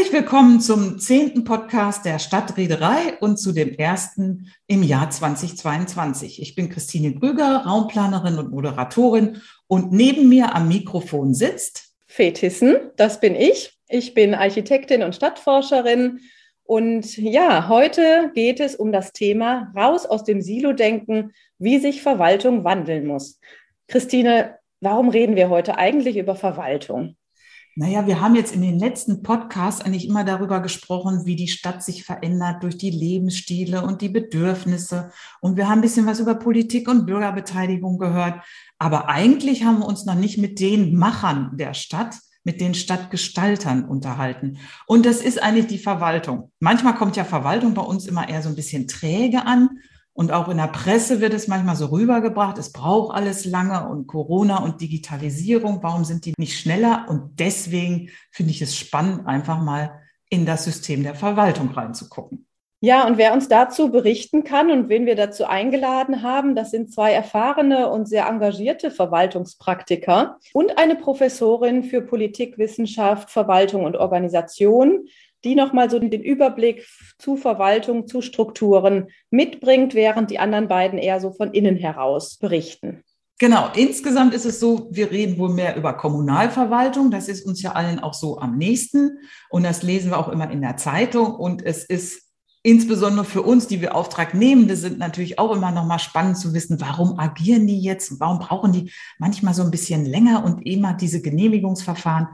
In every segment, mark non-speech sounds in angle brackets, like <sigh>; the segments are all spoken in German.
Herzlich willkommen zum zehnten Podcast der Stadtreederei und zu dem ersten im Jahr 2022. Ich bin Christine Brüger, Raumplanerin und Moderatorin und neben mir am Mikrofon sitzt Fetissen, das bin ich. Ich bin Architektin und Stadtforscherin und ja, heute geht es um das Thema raus aus dem Silo-Denken, wie sich Verwaltung wandeln muss. Christine, warum reden wir heute eigentlich über Verwaltung? Naja, wir haben jetzt in den letzten Podcasts eigentlich immer darüber gesprochen, wie die Stadt sich verändert durch die Lebensstile und die Bedürfnisse. Und wir haben ein bisschen was über Politik und Bürgerbeteiligung gehört. Aber eigentlich haben wir uns noch nicht mit den Machern der Stadt, mit den Stadtgestaltern unterhalten. Und das ist eigentlich die Verwaltung. Manchmal kommt ja Verwaltung bei uns immer eher so ein bisschen träge an. Und auch in der Presse wird es manchmal so rübergebracht, es braucht alles lange und Corona und Digitalisierung, warum sind die nicht schneller? Und deswegen finde ich es spannend, einfach mal in das System der Verwaltung reinzugucken. Ja, und wer uns dazu berichten kann und wen wir dazu eingeladen haben, das sind zwei erfahrene und sehr engagierte Verwaltungspraktiker und eine Professorin für Politikwissenschaft, Verwaltung und Organisation, die nochmal so den Überblick zu Verwaltung, zu Strukturen mitbringt, während die anderen beiden eher so von innen heraus berichten. Genau, insgesamt ist es so, wir reden wohl mehr über Kommunalverwaltung. Das ist uns ja allen auch so am nächsten. Und das lesen wir auch immer in der Zeitung. Und es ist insbesondere für uns, die wir Auftragnehmende sind, natürlich auch immer noch mal spannend zu wissen, warum agieren die jetzt? Warum brauchen die manchmal so ein bisschen länger und immer diese Genehmigungsverfahren?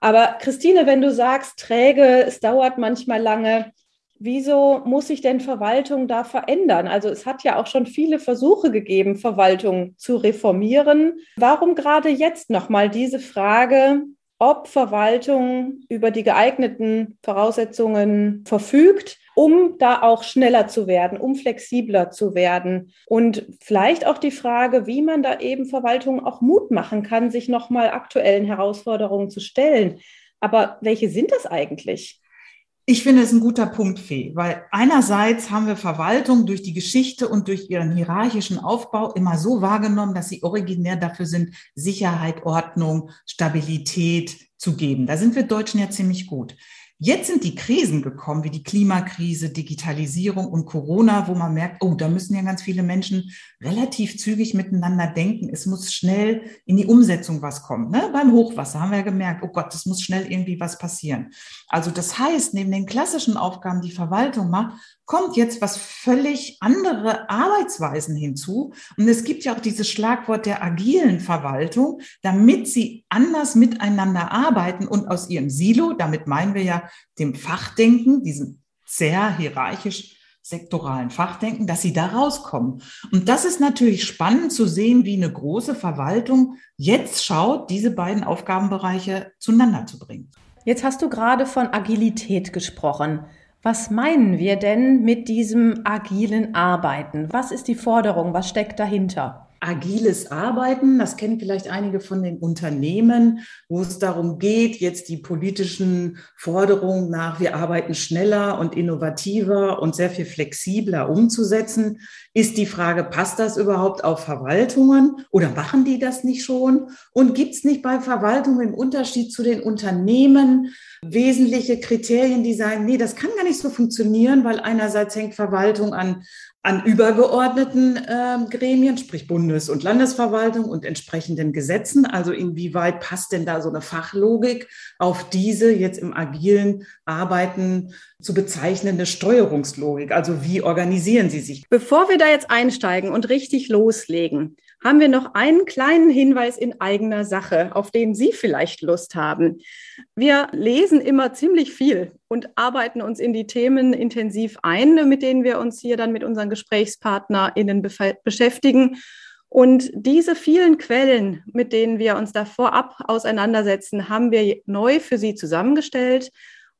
Aber Christine, wenn du sagst, träge, es dauert manchmal lange, wieso muss sich denn Verwaltung da verändern? Also es hat ja auch schon viele Versuche gegeben, Verwaltung zu reformieren. Warum gerade jetzt nochmal diese Frage, ob Verwaltung über die geeigneten Voraussetzungen verfügt, um da auch schneller zu werden, um flexibler zu werden und vielleicht auch die Frage, wie man da eben Verwaltung auch Mut machen kann, sich nochmal aktuellen Herausforderungen zu stellen. Aber welche sind das eigentlich? Ich finde es ein guter Punkt, Fee, weil einerseits haben wir Verwaltung durch die Geschichte und durch ihren hierarchischen Aufbau immer so wahrgenommen, dass sie originär dafür sind, Sicherheit, Ordnung, Stabilität zu geben. Da sind wir Deutschen ja ziemlich gut. Jetzt sind die Krisen gekommen, wie die Klimakrise, Digitalisierung und Corona, wo man merkt, oh, da müssen ja ganz viele Menschen relativ zügig miteinander denken. Es muss schnell in die Umsetzung was kommen. Ne? Beim Hochwasser haben wir gemerkt, oh Gott, es muss schnell irgendwie was passieren. Also das heißt, neben den klassischen Aufgaben, die Verwaltung macht, kommt jetzt was völlig andere Arbeitsweisen hinzu. Und es gibt ja auch dieses Schlagwort der agilen Verwaltung, damit sie anders miteinander arbeiten und aus ihrem Silo, damit meinen wir ja dem Fachdenken, diesem sehr hierarchisch sektoralen Fachdenken, dass sie da rauskommen. Und das ist natürlich spannend zu sehen, wie eine große Verwaltung jetzt schaut, diese beiden Aufgabenbereiche zueinander zu bringen. Jetzt hast du gerade von Agilität gesprochen. Was meinen wir denn mit diesem agilen Arbeiten? Was ist die Forderung? Was steckt dahinter? agiles Arbeiten. Das kennen vielleicht einige von den Unternehmen, wo es darum geht, jetzt die politischen Forderungen nach, wir arbeiten schneller und innovativer und sehr viel flexibler umzusetzen. Ist die Frage, passt das überhaupt auf Verwaltungen oder machen die das nicht schon? Und gibt es nicht bei Verwaltungen im Unterschied zu den Unternehmen wesentliche Kriterien, die sagen, nee, das kann gar nicht so funktionieren, weil einerseits hängt Verwaltung an an übergeordneten äh, Gremien, sprich Bundes- und Landesverwaltung und entsprechenden Gesetzen. Also inwieweit passt denn da so eine Fachlogik auf diese jetzt im agilen Arbeiten zu bezeichnende Steuerungslogik? Also wie organisieren Sie sich? Bevor wir da jetzt einsteigen und richtig loslegen, haben wir noch einen kleinen Hinweis in eigener Sache, auf den Sie vielleicht Lust haben. Wir lesen immer ziemlich viel und arbeiten uns in die Themen intensiv ein, mit denen wir uns hier dann mit unseren GesprächspartnerInnen beschäftigen. Und diese vielen Quellen, mit denen wir uns da vorab auseinandersetzen, haben wir neu für Sie zusammengestellt.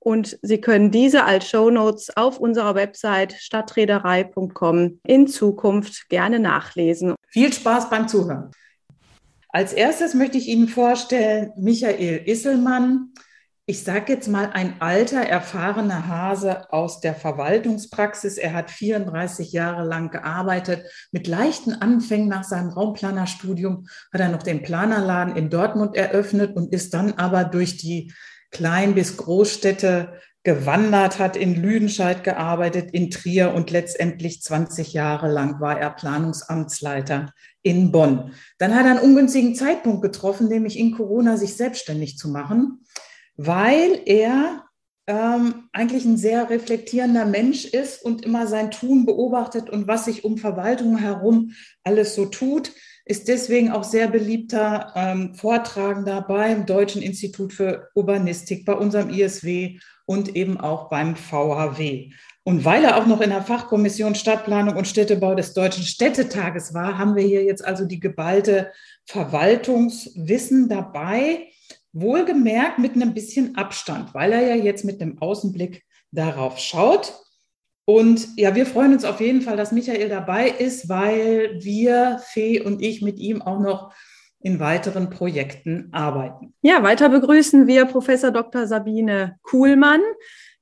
Und Sie können diese als Show Notes auf unserer Website stadtreederei.com in Zukunft gerne nachlesen. Viel Spaß beim Zuhören. Als erstes möchte ich Ihnen vorstellen Michael Isselmann. Ich sage jetzt mal ein alter, erfahrener Hase aus der Verwaltungspraxis. Er hat 34 Jahre lang gearbeitet. Mit leichten Anfängen nach seinem Raumplanerstudium hat er noch den Planerladen in Dortmund eröffnet und ist dann aber durch die Klein- bis Großstädte gewandert, hat in Lüdenscheid gearbeitet, in Trier und letztendlich 20 Jahre lang war er Planungsamtsleiter in Bonn. Dann hat er einen ungünstigen Zeitpunkt getroffen, nämlich in Corona sich selbstständig zu machen, weil er ähm, eigentlich ein sehr reflektierender Mensch ist und immer sein Tun beobachtet und was sich um Verwaltung herum alles so tut ist deswegen auch sehr beliebter ähm, Vortragender beim Deutschen Institut für Urbanistik, bei unserem ISW und eben auch beim VHW. Und weil er auch noch in der Fachkommission Stadtplanung und Städtebau des Deutschen Städtetages war, haben wir hier jetzt also die geballte Verwaltungswissen dabei. Wohlgemerkt mit einem bisschen Abstand, weil er ja jetzt mit einem Außenblick darauf schaut. Und ja, wir freuen uns auf jeden Fall, dass Michael dabei ist, weil wir, Fee und ich, mit ihm auch noch in weiteren Projekten arbeiten. Ja, weiter begrüßen wir Professor Dr. Sabine Kuhlmann,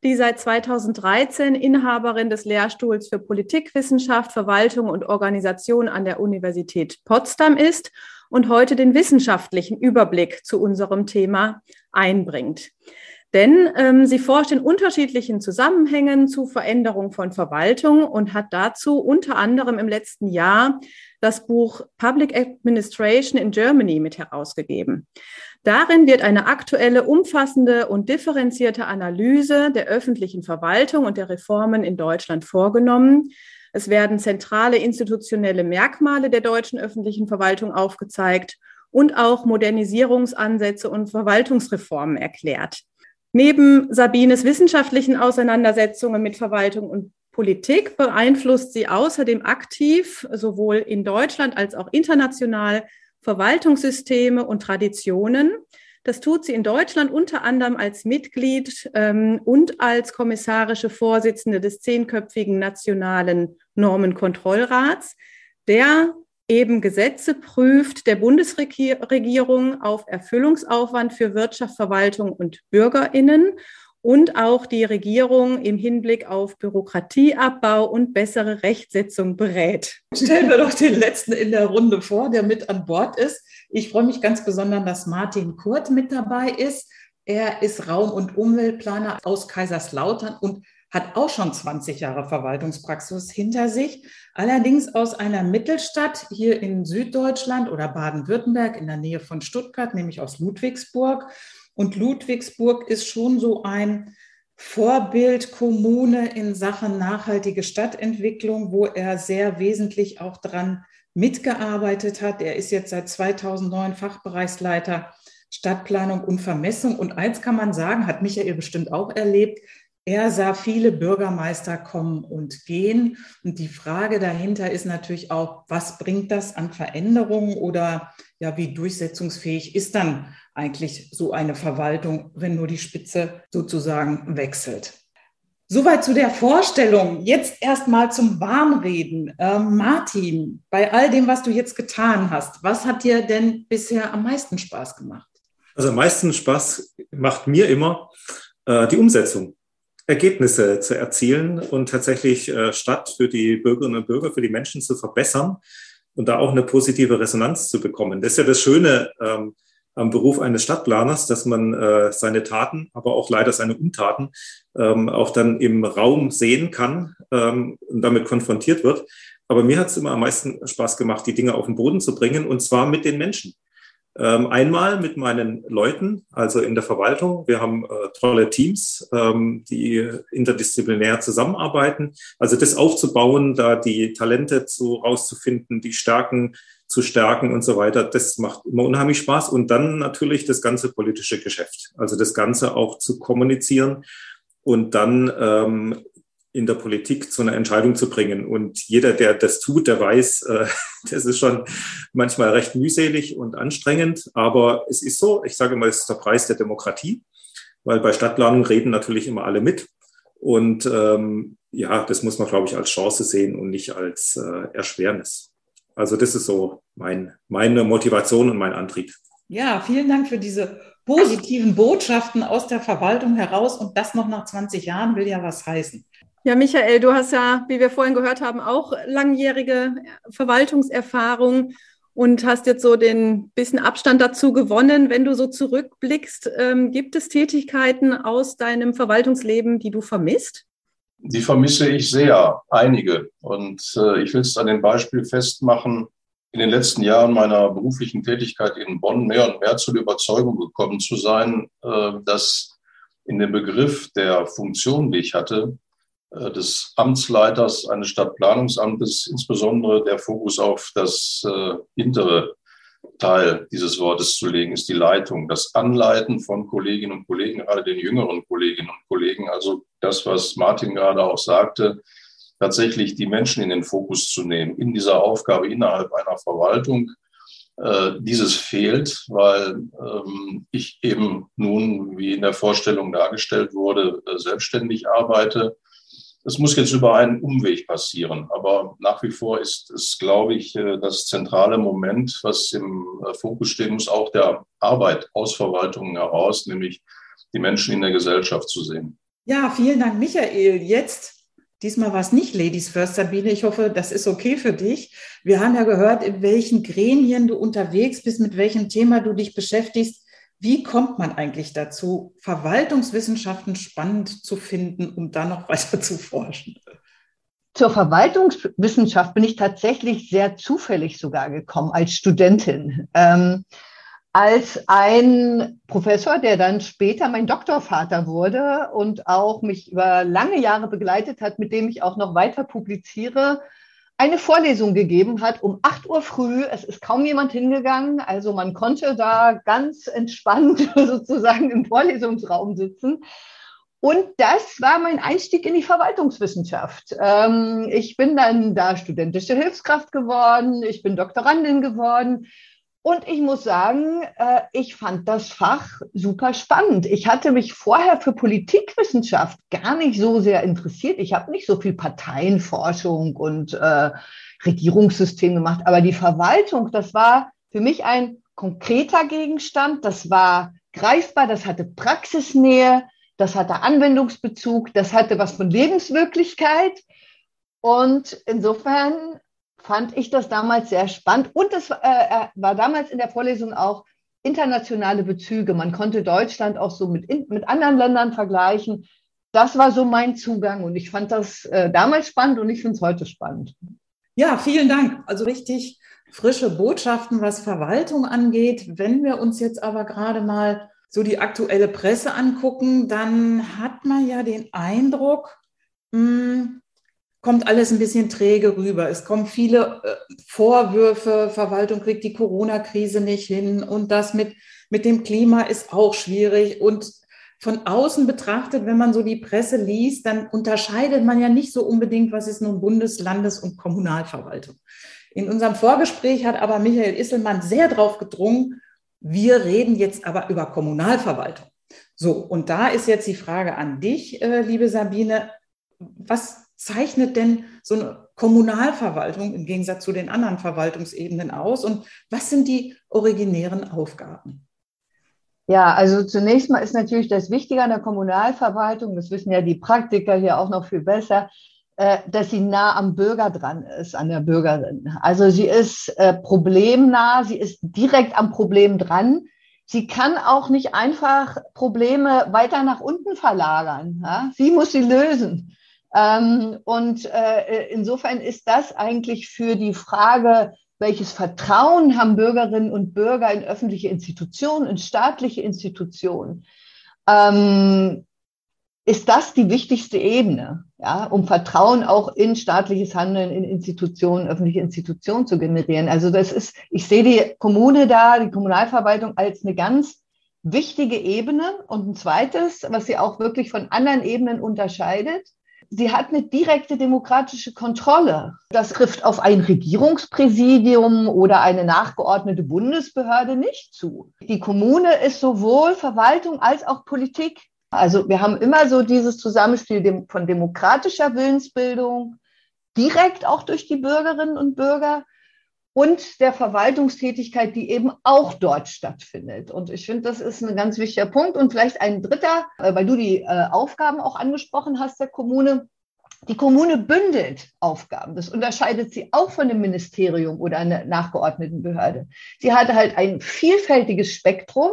die seit 2013 Inhaberin des Lehrstuhls für Politikwissenschaft, Verwaltung und Organisation an der Universität Potsdam ist und heute den wissenschaftlichen Überblick zu unserem Thema einbringt. Denn ähm, sie forscht in unterschiedlichen Zusammenhängen zu Veränderung von Verwaltung und hat dazu unter anderem im letzten Jahr das Buch Public Administration in Germany mit herausgegeben. Darin wird eine aktuelle, umfassende und differenzierte Analyse der öffentlichen Verwaltung und der Reformen in Deutschland vorgenommen. Es werden zentrale institutionelle Merkmale der deutschen öffentlichen Verwaltung aufgezeigt und auch Modernisierungsansätze und Verwaltungsreformen erklärt. Neben Sabines wissenschaftlichen Auseinandersetzungen mit Verwaltung und Politik beeinflusst sie außerdem aktiv sowohl in Deutschland als auch international Verwaltungssysteme und Traditionen. Das tut sie in Deutschland unter anderem als Mitglied ähm, und als kommissarische Vorsitzende des zehnköpfigen Nationalen Normenkontrollrats, der eben Gesetze prüft der Bundesregierung auf Erfüllungsaufwand für Wirtschaft, Verwaltung und Bürgerinnen und auch die Regierung im Hinblick auf Bürokratieabbau und bessere Rechtsetzung berät. Stellen wir doch den letzten in der Runde vor, der mit an Bord ist. Ich freue mich ganz besonders, dass Martin Kurt mit dabei ist. Er ist Raum- und Umweltplaner aus Kaiserslautern und hat auch schon 20 Jahre Verwaltungspraxis hinter sich, allerdings aus einer Mittelstadt hier in Süddeutschland oder Baden-Württemberg in der Nähe von Stuttgart, nämlich aus Ludwigsburg. Und Ludwigsburg ist schon so ein Vorbildkommune in Sachen nachhaltige Stadtentwicklung, wo er sehr wesentlich auch dran mitgearbeitet hat. Er ist jetzt seit 2009 Fachbereichsleiter Stadtplanung und Vermessung. Und eins kann man sagen, hat Michael bestimmt auch erlebt, er sah viele Bürgermeister kommen und gehen. Und die Frage dahinter ist natürlich auch, was bringt das an Veränderungen oder ja, wie durchsetzungsfähig ist dann eigentlich so eine Verwaltung, wenn nur die Spitze sozusagen wechselt? Soweit zu der Vorstellung. Jetzt erstmal zum Warmreden. Ähm, Martin, bei all dem, was du jetzt getan hast, was hat dir denn bisher am meisten Spaß gemacht? Also am meisten Spaß macht mir immer äh, die Umsetzung. Ergebnisse zu erzielen und tatsächlich äh, Stadt für die Bürgerinnen und Bürger, für die Menschen zu verbessern und da auch eine positive Resonanz zu bekommen. Das ist ja das Schöne ähm, am Beruf eines Stadtplaners, dass man äh, seine Taten, aber auch leider seine Untaten ähm, auch dann im Raum sehen kann ähm, und damit konfrontiert wird. Aber mir hat es immer am meisten Spaß gemacht, die Dinge auf den Boden zu bringen und zwar mit den Menschen. Ähm, einmal mit meinen Leuten, also in der Verwaltung. Wir haben äh, tolle Teams, ähm, die interdisziplinär zusammenarbeiten. Also das aufzubauen, da die Talente zu rauszufinden, die Stärken zu stärken und so weiter, das macht immer unheimlich Spaß. Und dann natürlich das ganze politische Geschäft. Also das Ganze auch zu kommunizieren und dann ähm, in der Politik zu einer Entscheidung zu bringen. Und jeder, der das tut, der weiß, äh, <laughs> das ist schon manchmal recht mühselig und anstrengend. Aber es ist so, ich sage mal, es ist der Preis der Demokratie, weil bei Stadtplanung reden natürlich immer alle mit. Und ähm, ja, das muss man, glaube ich, als Chance sehen und nicht als äh, Erschwernis. Also das ist so mein, meine Motivation und mein Antrieb. Ja, vielen Dank für diese positiven Botschaften aus der Verwaltung heraus. Und das noch nach 20 Jahren will ja was heißen. Ja, Michael, du hast ja, wie wir vorhin gehört haben, auch langjährige Verwaltungserfahrung. und hast jetzt so den bisschen Abstand dazu gewonnen. Wenn du so zurückblickst, ähm, gibt es Tätigkeiten aus deinem Verwaltungsleben, die du vermisst? Die vermisse ich sehr, einige. Und äh, ich will es an dem Beispiel festmachen, in den letzten Jahren meiner beruflichen Tätigkeit in Bonn mehr und mehr zu der Überzeugung gekommen zu sein, äh, dass in dem Begriff der Funktion, die ich hatte, des Amtsleiters eines Stadtplanungsamtes, insbesondere der Fokus auf das äh, hintere Teil dieses Wortes zu legen, ist die Leitung, das Anleiten von Kolleginnen und Kollegen, gerade den jüngeren Kolleginnen und Kollegen. Also das, was Martin gerade auch sagte, tatsächlich die Menschen in den Fokus zu nehmen, in dieser Aufgabe innerhalb einer Verwaltung. Äh, dieses fehlt, weil ähm, ich eben nun, wie in der Vorstellung dargestellt wurde, äh, selbstständig arbeite das muss jetzt über einen Umweg passieren. Aber nach wie vor ist es, glaube ich, äh, das zentrale Moment, was im äh, Fokus stehen muss, auch der Arbeit aus Verwaltungen heraus, nämlich die Menschen in der Gesellschaft zu sehen. Ja, vielen Dank, Michael. Jetzt Diesmal war es nicht Ladies First, Sabine. Ich hoffe, das ist okay für dich. Wir haben ja gehört, in welchen Gremien du unterwegs bist, mit welchem Thema du dich beschäftigst. Wie kommt man eigentlich dazu, Verwaltungswissenschaften spannend zu finden, um da noch <laughs> weiter zu forschen? Zur Verwaltungswissenschaft bin ich tatsächlich sehr zufällig sogar gekommen als Studentin. Ähm, als ein Professor, der dann später mein Doktorvater wurde und auch mich über lange Jahre begleitet hat, mit dem ich auch noch weiter publiziere, eine Vorlesung gegeben hat um 8 Uhr früh. Es ist kaum jemand hingegangen. Also man konnte da ganz entspannt <laughs> sozusagen im Vorlesungsraum sitzen. Und das war mein Einstieg in die Verwaltungswissenschaft. Ähm, ich bin dann da studentische Hilfskraft geworden. Ich bin Doktorandin geworden. Und ich muss sagen, äh, ich fand das Fach super spannend. Ich hatte mich vorher für Politikwissenschaft gar nicht so sehr interessiert. Ich habe nicht so viel Parteienforschung und äh, Regierungssystem gemacht, aber die Verwaltung, das war für mich ein konkreter Gegenstand. Das war greifbar, das hatte Praxisnähe, das hatte Anwendungsbezug, das hatte was von Lebenswirklichkeit. Und insofern fand ich das damals sehr spannend. Und es äh, äh, war damals in der Vorlesung auch internationale Bezüge. Man konnte Deutschland auch so mit, mit anderen Ländern vergleichen. Das war so mein Zugang und ich fand das äh, damals spannend und ich finde es heute spannend. Ja, vielen Dank. Also richtig frische Botschaften, was Verwaltung angeht. Wenn wir uns jetzt aber gerade mal so die aktuelle Presse angucken, dann hat man ja den Eindruck, mh, hm, kommt alles ein bisschen träge rüber. Es kommen viele äh, Vorwürfe, Verwaltung kriegt die Corona-Krise nicht hin und das mit, mit dem Klima ist auch schwierig. Und von außen betrachtet, wenn man so die Presse liest, dann unterscheidet man ja nicht so unbedingt, was ist nun Bundes-, Landes- und Kommunalverwaltung. In unserem Vorgespräch hat aber Michael Isselmann sehr darauf gedrungen, wir reden jetzt aber über Kommunalverwaltung. So, und da ist jetzt die Frage an dich, äh, liebe Sabine. Was zeichnet denn so eine Kommunalverwaltung im Gegensatz zu den anderen Verwaltungsebenen aus und was sind die originären Aufgaben? Ja, also zunächst mal ist natürlich das Wichtige an der Kommunalverwaltung, das wissen ja die Praktiker hier auch noch viel besser, äh, dass sie nah am Bürger dran ist, an der Bürgerin. Also sie ist äh, problemnah, sie ist direkt am Problem dran. Sie kann auch nicht einfach Probleme weiter nach unten verlagern. Sie muss sie lösen. Ähm, und äh, insofern ist das eigentlich für die Frage, welches Vertrauen haben Bürgerinnen und Bürger in öffentliche Institutionen, in staatliche Institutionen, ähm, ist das die wichtigste Ebene, ja, um Vertrauen auch in staatliches Handeln, in Institutionen, öffentliche Institutionen zu generieren. Also das ist, ich sehe die Kommune da, die Kommunalverwaltung als eine ganz wichtige Ebene. Und ein zweites, was sie auch wirklich von anderen Ebenen unterscheidet, Sie hat eine direkte demokratische Kontrolle. Das trifft auf ein Regierungspräsidium oder eine nachgeordnete Bundesbehörde nicht zu. Die Kommune ist sowohl Verwaltung als auch Politik. Also wir haben immer so dieses Zusammenspiel von demokratischer Willensbildung, direkt auch durch die Bürgerinnen und Bürger und der Verwaltungstätigkeit, die eben auch dort stattfindet. Und ich finde, das ist ein ganz wichtiger Punkt. Und vielleicht ein dritter, äh, weil du die äh, Aufgaben auch angesprochen hast der Kommune. Die Kommune bündelt Aufgaben. Das unterscheidet sie auch von einem Ministerium oder einer nachgeordneten Behörde. Sie hat halt ein vielfältiges Spektrum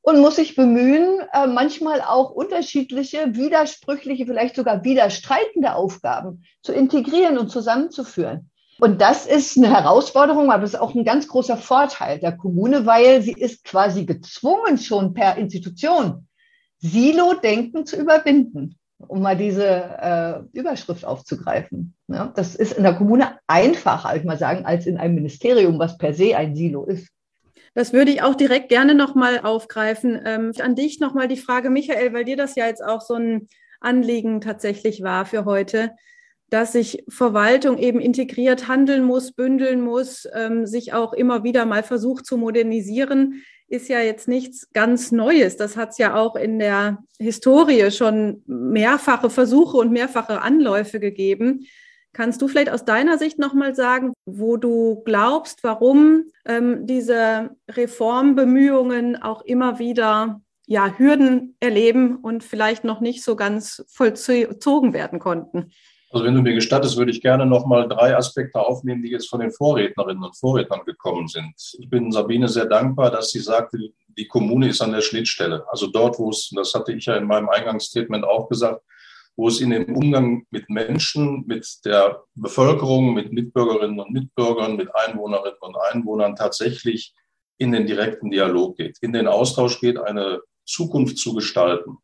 und muss sich bemühen, äh, manchmal auch unterschiedliche, widersprüchliche, vielleicht sogar widerstreitende Aufgaben zu integrieren und zusammenzuführen. Und das ist eine Herausforderung, aber es ist auch ein ganz großer Vorteil der Kommune, weil sie ist quasi gezwungen, schon per Institution Silo-Denken zu überwinden, um mal diese äh, Überschrift aufzugreifen. Ja, das ist in der Kommune einfacher, würde ich mal sagen, als in einem Ministerium, was per se ein Silo ist. Das würde ich auch direkt gerne nochmal aufgreifen. Ähm, an dich nochmal die Frage, Michael, weil dir das ja jetzt auch so ein Anliegen tatsächlich war für heute dass sich Verwaltung eben integriert handeln muss, bündeln muss, ähm, sich auch immer wieder mal versucht zu modernisieren, ist ja jetzt nichts ganz Neues. Das hat es ja auch in der Historie schon mehrfache Versuche und mehrfache Anläufe gegeben. Kannst du vielleicht aus deiner Sicht nochmal sagen, wo du glaubst, warum ähm, diese Reformbemühungen auch immer wieder ja, Hürden erleben und vielleicht noch nicht so ganz vollzogen werden konnten? Also wenn du mir gestattest, würde ich gerne noch mal drei Aspekte aufnehmen, die jetzt von den Vorrednerinnen und Vorrednern gekommen sind. Ich bin Sabine sehr dankbar, dass sie sagte, die Kommune ist an der Schnittstelle. Also dort, wo es, das hatte ich ja in meinem Eingangsstatement auch gesagt, wo es in dem Umgang mit Menschen, mit der Bevölkerung, mit Mitbürgerinnen und Mitbürgern, mit Einwohnerinnen und Einwohnern tatsächlich in den direkten Dialog geht, in den Austausch geht, eine Zukunft zu gestalten.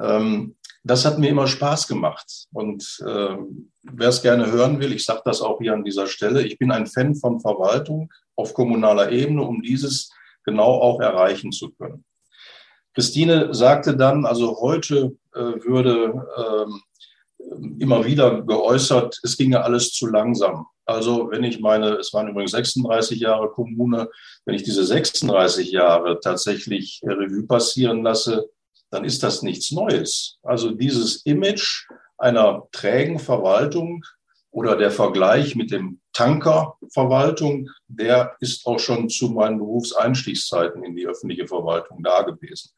Ähm, das hat mir immer Spaß gemacht. Und äh, wer es gerne hören will, ich sage das auch hier an dieser Stelle, ich bin ein Fan von Verwaltung auf kommunaler Ebene, um dieses genau auch erreichen zu können. Christine sagte dann, also heute äh, würde äh, immer wieder geäußert, es ginge alles zu langsam. Also wenn ich meine, es waren übrigens 36 Jahre Kommune, wenn ich diese 36 Jahre tatsächlich Revue passieren lasse, dann ist das nichts Neues. Also dieses Image einer trägen Verwaltung oder der Vergleich mit dem Tankerverwaltung, der ist auch schon zu meinen Berufseinstiegszeiten in die öffentliche Verwaltung da gewesen.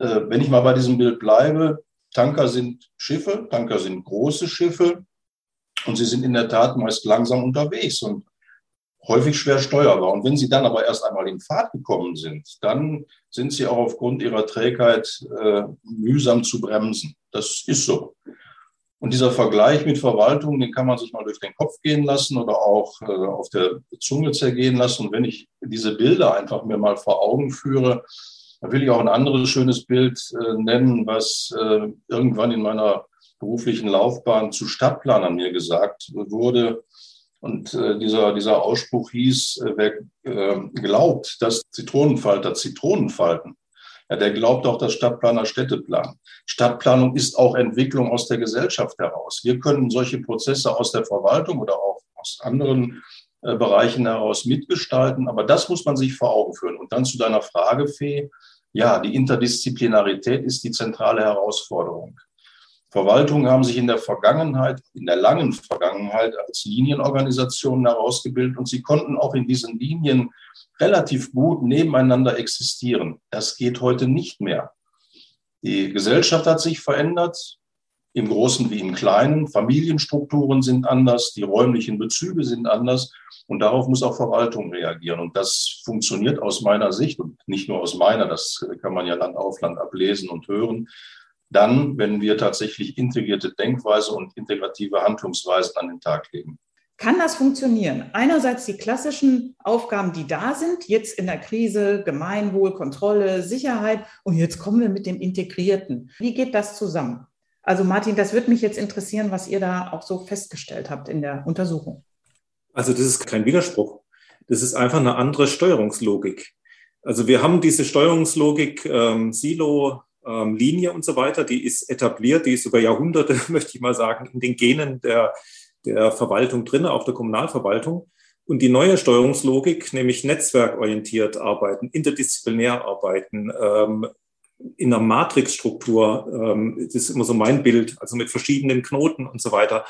Äh, wenn ich mal bei diesem Bild bleibe, Tanker sind Schiffe, Tanker sind große Schiffe und sie sind in der Tat meist langsam unterwegs und häufig schwer steuerbar. Und wenn sie dann aber erst einmal in Fahrt gekommen sind, dann sind sie auch aufgrund ihrer Trägheit äh, mühsam zu bremsen. Das ist so. Und dieser Vergleich mit Verwaltung, den kann man sich mal durch den Kopf gehen lassen oder auch äh, auf der Zunge zergehen lassen. Und wenn ich diese Bilder einfach mir mal vor Augen führe, dann will ich auch ein anderes schönes Bild äh, nennen, was äh, irgendwann in meiner beruflichen Laufbahn zu Stadtplanern mir gesagt wurde. Und äh, dieser, dieser Ausspruch hieß, äh, wer äh, glaubt, dass Zitronenfalter Zitronen falten, ja, der glaubt auch, dass Stadtplaner Städte planen. Stadtplanung ist auch Entwicklung aus der Gesellschaft heraus. Wir können solche Prozesse aus der Verwaltung oder auch aus anderen äh, Bereichen heraus mitgestalten, aber das muss man sich vor Augen führen. Und dann zu deiner Frage, Fee, ja, die Interdisziplinarität ist die zentrale Herausforderung. Verwaltungen haben sich in der Vergangenheit, in der langen Vergangenheit als Linienorganisationen herausgebildet und sie konnten auch in diesen Linien relativ gut nebeneinander existieren. Das geht heute nicht mehr. Die Gesellschaft hat sich verändert, im Großen wie im Kleinen. Familienstrukturen sind anders, die räumlichen Bezüge sind anders und darauf muss auch Verwaltung reagieren. Und das funktioniert aus meiner Sicht und nicht nur aus meiner, das kann man ja Land auf Land ablesen und hören, dann, wenn wir tatsächlich integrierte Denkweise und integrative Handlungsweisen an den Tag legen. Kann das funktionieren? Einerseits die klassischen Aufgaben, die da sind, jetzt in der Krise, Gemeinwohl, Kontrolle, Sicherheit und jetzt kommen wir mit dem Integrierten. Wie geht das zusammen? Also Martin, das würde mich jetzt interessieren, was ihr da auch so festgestellt habt in der Untersuchung. Also das ist kein Widerspruch. Das ist einfach eine andere Steuerungslogik. Also wir haben diese Steuerungslogik ähm, Silo, ähm, Linie und so weiter, die ist etabliert, die ist über Jahrhunderte, <laughs> möchte ich mal sagen, in den Genen der, der Verwaltung drin, auch der Kommunalverwaltung. Und die neue Steuerungslogik, nämlich netzwerkorientiert arbeiten, interdisziplinär arbeiten, ähm, in einer Matrixstruktur, ähm, das ist immer so mein Bild, also mit verschiedenen Knoten und so weiter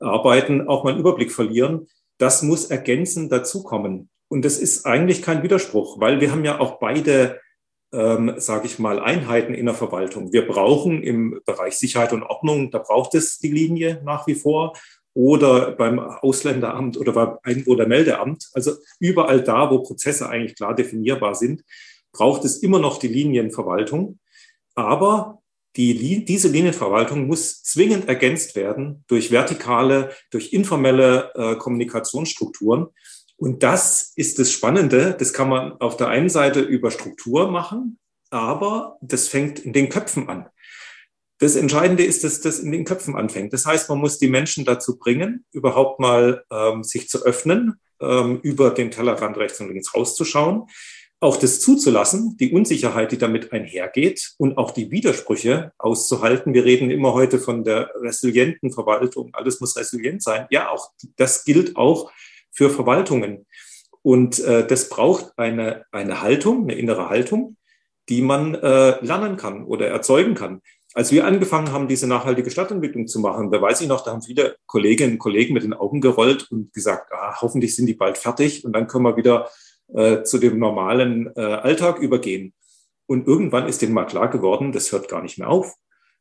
arbeiten, auch mal einen Überblick verlieren, das muss ergänzend dazukommen. Und das ist eigentlich kein Widerspruch, weil wir haben ja auch beide ähm, sage ich mal, Einheiten in der Verwaltung. Wir brauchen im Bereich Sicherheit und Ordnung, da braucht es die Linie nach wie vor oder beim Ausländeramt oder beim Einwohnermeldeamt. Also überall da, wo Prozesse eigentlich klar definierbar sind, braucht es immer noch die Linienverwaltung. Aber die, diese Linienverwaltung muss zwingend ergänzt werden durch vertikale, durch informelle äh, Kommunikationsstrukturen. Und das ist das Spannende. Das kann man auf der einen Seite über Struktur machen, aber das fängt in den Köpfen an. Das Entscheidende ist, dass das in den Köpfen anfängt. Das heißt, man muss die Menschen dazu bringen, überhaupt mal ähm, sich zu öffnen, ähm, über den Tellerrand rechts und links rauszuschauen, auch das zuzulassen, die Unsicherheit, die damit einhergeht und auch die Widersprüche auszuhalten. Wir reden immer heute von der resilienten Verwaltung. Alles muss resilient sein. Ja, auch das gilt auch für Verwaltungen. Und äh, das braucht eine, eine Haltung, eine innere Haltung, die man äh, lernen kann oder erzeugen kann. Als wir angefangen haben, diese nachhaltige Stadtentwicklung zu machen, da weiß ich noch, da haben viele Kolleginnen und Kollegen mit den Augen gerollt und gesagt, ah, hoffentlich sind die bald fertig und dann können wir wieder äh, zu dem normalen äh, Alltag übergehen. Und irgendwann ist denen mal klar geworden, das hört gar nicht mehr auf,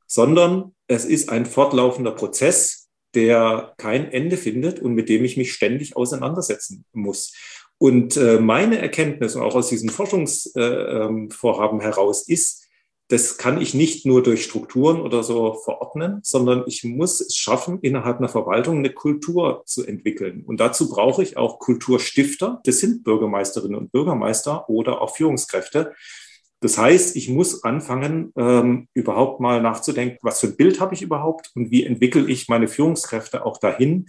sondern es ist ein fortlaufender Prozess, der kein Ende findet und mit dem ich mich ständig auseinandersetzen muss. Und äh, meine Erkenntnis auch aus diesem Forschungsvorhaben äh, ähm, heraus ist, das kann ich nicht nur durch Strukturen oder so verordnen, sondern ich muss es schaffen, innerhalb einer Verwaltung eine Kultur zu entwickeln. Und dazu brauche ich auch Kulturstifter. Das sind Bürgermeisterinnen und Bürgermeister oder auch Führungskräfte. Das heißt, ich muss anfangen, ähm, überhaupt mal nachzudenken, was für ein Bild habe ich überhaupt und wie entwickle ich meine Führungskräfte auch dahin,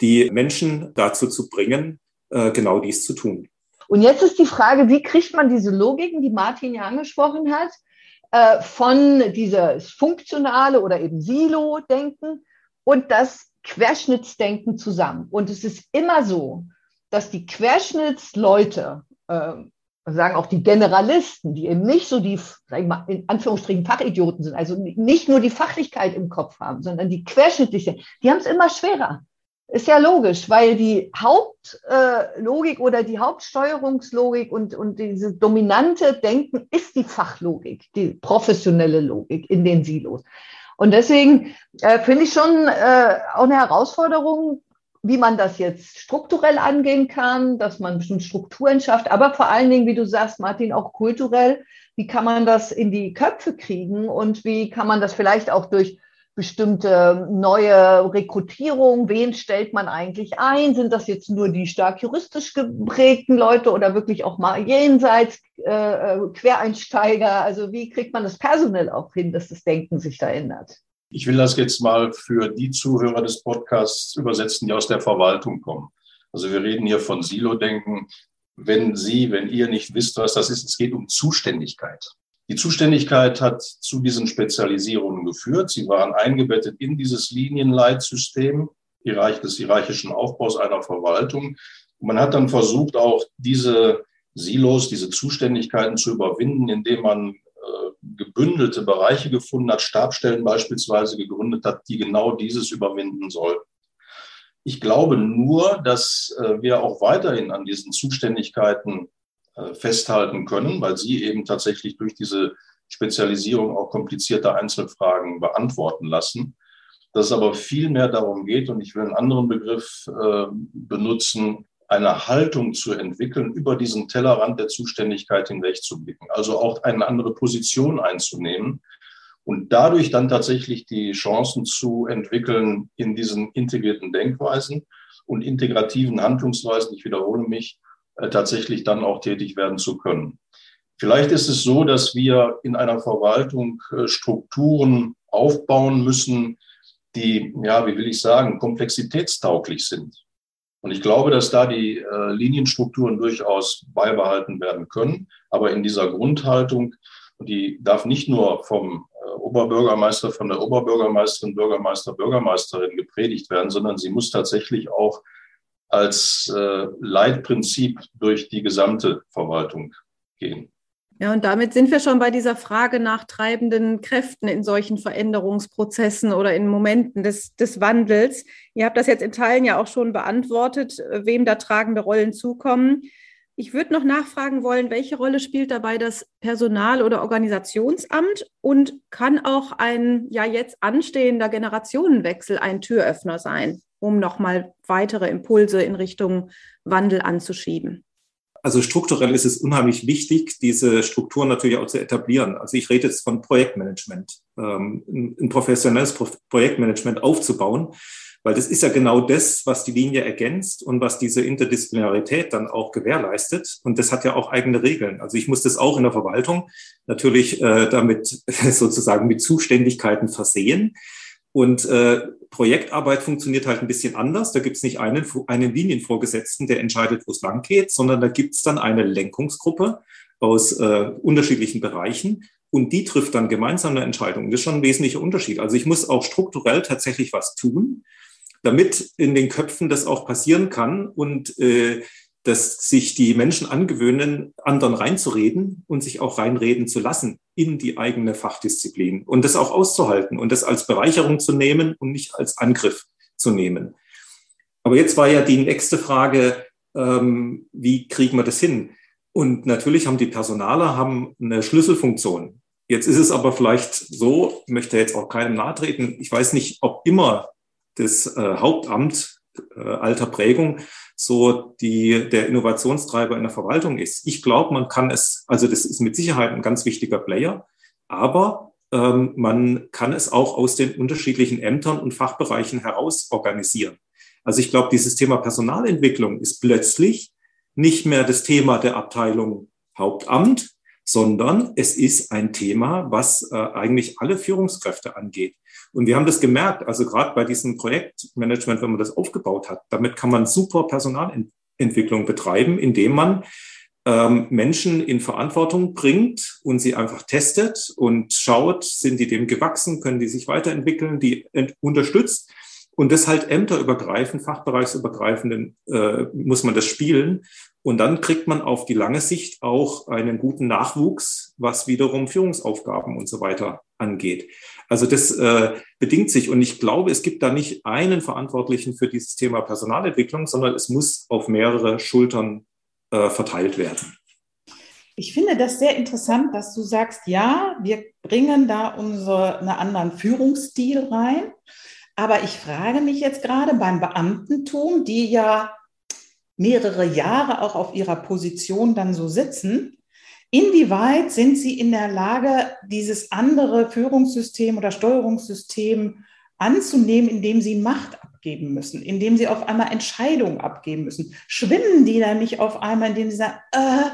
die Menschen dazu zu bringen, äh, genau dies zu tun. Und jetzt ist die Frage, wie kriegt man diese Logiken, die Martin ja angesprochen hat, äh, von dieses funktionale oder eben Silo-Denken und das Querschnittsdenken zusammen. Und es ist immer so, dass die Querschnittsleute, äh, sagen auch die Generalisten, die eben nicht so die, sag ich mal, in Anführungsstrichen Fachidioten sind, also nicht nur die Fachlichkeit im Kopf haben, sondern die querschnittlichen, die haben es immer schwerer. Ist ja logisch, weil die Hauptlogik äh, oder die Hauptsteuerungslogik und, und diese dominante Denken ist die Fachlogik, die professionelle Logik in den Silos. Und deswegen äh, finde ich schon äh, auch eine Herausforderung, wie man das jetzt strukturell angehen kann, dass man bestimmte Strukturen schafft, aber vor allen Dingen, wie du sagst, Martin, auch kulturell, wie kann man das in die Köpfe kriegen und wie kann man das vielleicht auch durch bestimmte neue Rekrutierung? Wen stellt man eigentlich ein? Sind das jetzt nur die stark juristisch geprägten Leute oder wirklich auch mal jenseits äh, äh, Quereinsteiger? Also wie kriegt man das personell auch hin, dass das Denken sich da ändert? Ich will das jetzt mal für die Zuhörer des Podcasts übersetzen, die aus der Verwaltung kommen. Also wir reden hier von Silo-Denken. Wenn Sie, wenn ihr nicht wisst, was das ist, es geht um Zuständigkeit. Die Zuständigkeit hat zu diesen Spezialisierungen geführt. Sie waren eingebettet in dieses Linienleitsystem des hierarchischen Aufbaus einer Verwaltung. Und man hat dann versucht, auch diese Silos, diese Zuständigkeiten zu überwinden, indem man gebündelte Bereiche gefunden hat, Stabstellen beispielsweise gegründet hat, die genau dieses überwinden sollten. Ich glaube nur, dass äh, wir auch weiterhin an diesen Zuständigkeiten äh, festhalten können, weil sie eben tatsächlich durch diese Spezialisierung auch komplizierte Einzelfragen beantworten lassen. Dass es aber viel mehr darum geht, und ich will einen anderen Begriff äh, benutzen, eine Haltung zu entwickeln, über diesen Tellerrand der Zuständigkeit hinwegzublicken. Also auch eine andere Position einzunehmen und dadurch dann tatsächlich die Chancen zu entwickeln in diesen integrierten Denkweisen und integrativen Handlungsweisen. Ich wiederhole mich, äh, tatsächlich dann auch tätig werden zu können. Vielleicht ist es so, dass wir in einer Verwaltung äh, Strukturen aufbauen müssen, die, ja, wie will ich sagen, komplexitätstauglich sind. Und ich glaube, dass da die äh, Linienstrukturen durchaus beibehalten werden können. Aber in dieser Grundhaltung, die darf nicht nur vom äh, Oberbürgermeister, von der Oberbürgermeisterin, Bürgermeister, Bürgermeisterin gepredigt werden, sondern sie muss tatsächlich auch als äh, Leitprinzip durch die gesamte Verwaltung gehen. Ja, und damit sind wir schon bei dieser Frage nach treibenden Kräften in solchen Veränderungsprozessen oder in Momenten des, des Wandels. Ihr habt das jetzt in Teilen ja auch schon beantwortet, wem da tragende Rollen zukommen. Ich würde noch nachfragen wollen, welche Rolle spielt dabei das Personal- oder Organisationsamt und kann auch ein ja jetzt anstehender Generationenwechsel ein Türöffner sein, um nochmal weitere Impulse in Richtung Wandel anzuschieben? Also strukturell ist es unheimlich wichtig, diese Strukturen natürlich auch zu etablieren. Also ich rede jetzt von Projektmanagement, ähm, ein professionelles Projektmanagement aufzubauen weil das ist ja genau das, was die Linie ergänzt und was diese Interdisziplinarität dann auch gewährleistet. Und das hat ja auch eigene Regeln. Also ich muss das auch in der Verwaltung natürlich äh, damit <laughs> sozusagen mit Zuständigkeiten versehen. Und äh, Projektarbeit funktioniert halt ein bisschen anders. Da gibt es nicht einen, einen Linienvorgesetzten, der entscheidet, wo es lang geht, sondern da gibt es dann eine Lenkungsgruppe aus äh, unterschiedlichen Bereichen und die trifft dann gemeinsam eine Entscheidung. Das ist schon ein wesentlicher Unterschied. Also ich muss auch strukturell tatsächlich was tun damit in den Köpfen das auch passieren kann und äh, dass sich die Menschen angewöhnen, anderen reinzureden und sich auch reinreden zu lassen in die eigene Fachdisziplin und das auch auszuhalten und das als Bereicherung zu nehmen und nicht als Angriff zu nehmen. Aber jetzt war ja die nächste Frage, ähm, wie kriegen wir das hin? Und natürlich haben die Personaler haben eine Schlüsselfunktion. Jetzt ist es aber vielleicht so, möchte jetzt auch keinem nahtreten, ich weiß nicht, ob immer das äh, Hauptamt äh, alter Prägung so die, der Innovationstreiber in der Verwaltung ist. Ich glaube, man kann es, also das ist mit Sicherheit ein ganz wichtiger Player, aber ähm, man kann es auch aus den unterschiedlichen Ämtern und Fachbereichen heraus organisieren. Also ich glaube, dieses Thema Personalentwicklung ist plötzlich nicht mehr das Thema der Abteilung Hauptamt, sondern es ist ein Thema, was äh, eigentlich alle Führungskräfte angeht. Und wir haben das gemerkt, also gerade bei diesem Projektmanagement, wenn man das aufgebaut hat, damit kann man super Personalentwicklung betreiben, indem man ähm, Menschen in Verantwortung bringt und sie einfach testet und schaut, sind die dem gewachsen, können die sich weiterentwickeln, die unterstützt. Und das halt ämterübergreifend, fachbereichsübergreifend äh, muss man das spielen. Und dann kriegt man auf die lange Sicht auch einen guten Nachwuchs, was wiederum Führungsaufgaben und so weiter angeht. Also das äh, bedingt sich. Und ich glaube, es gibt da nicht einen Verantwortlichen für dieses Thema Personalentwicklung, sondern es muss auf mehrere Schultern äh, verteilt werden. Ich finde das sehr interessant, dass du sagst, ja, wir bringen da unsere, einen anderen Führungsstil rein. Aber ich frage mich jetzt gerade beim Beamtentum, die ja mehrere Jahre auch auf ihrer Position dann so sitzen, Inwieweit sind Sie in der Lage, dieses andere Führungssystem oder Steuerungssystem anzunehmen, indem Sie Macht abgeben müssen, indem Sie auf einmal Entscheidungen abgeben müssen? Schwimmen die da nicht auf einmal, indem Sie sagen, äh,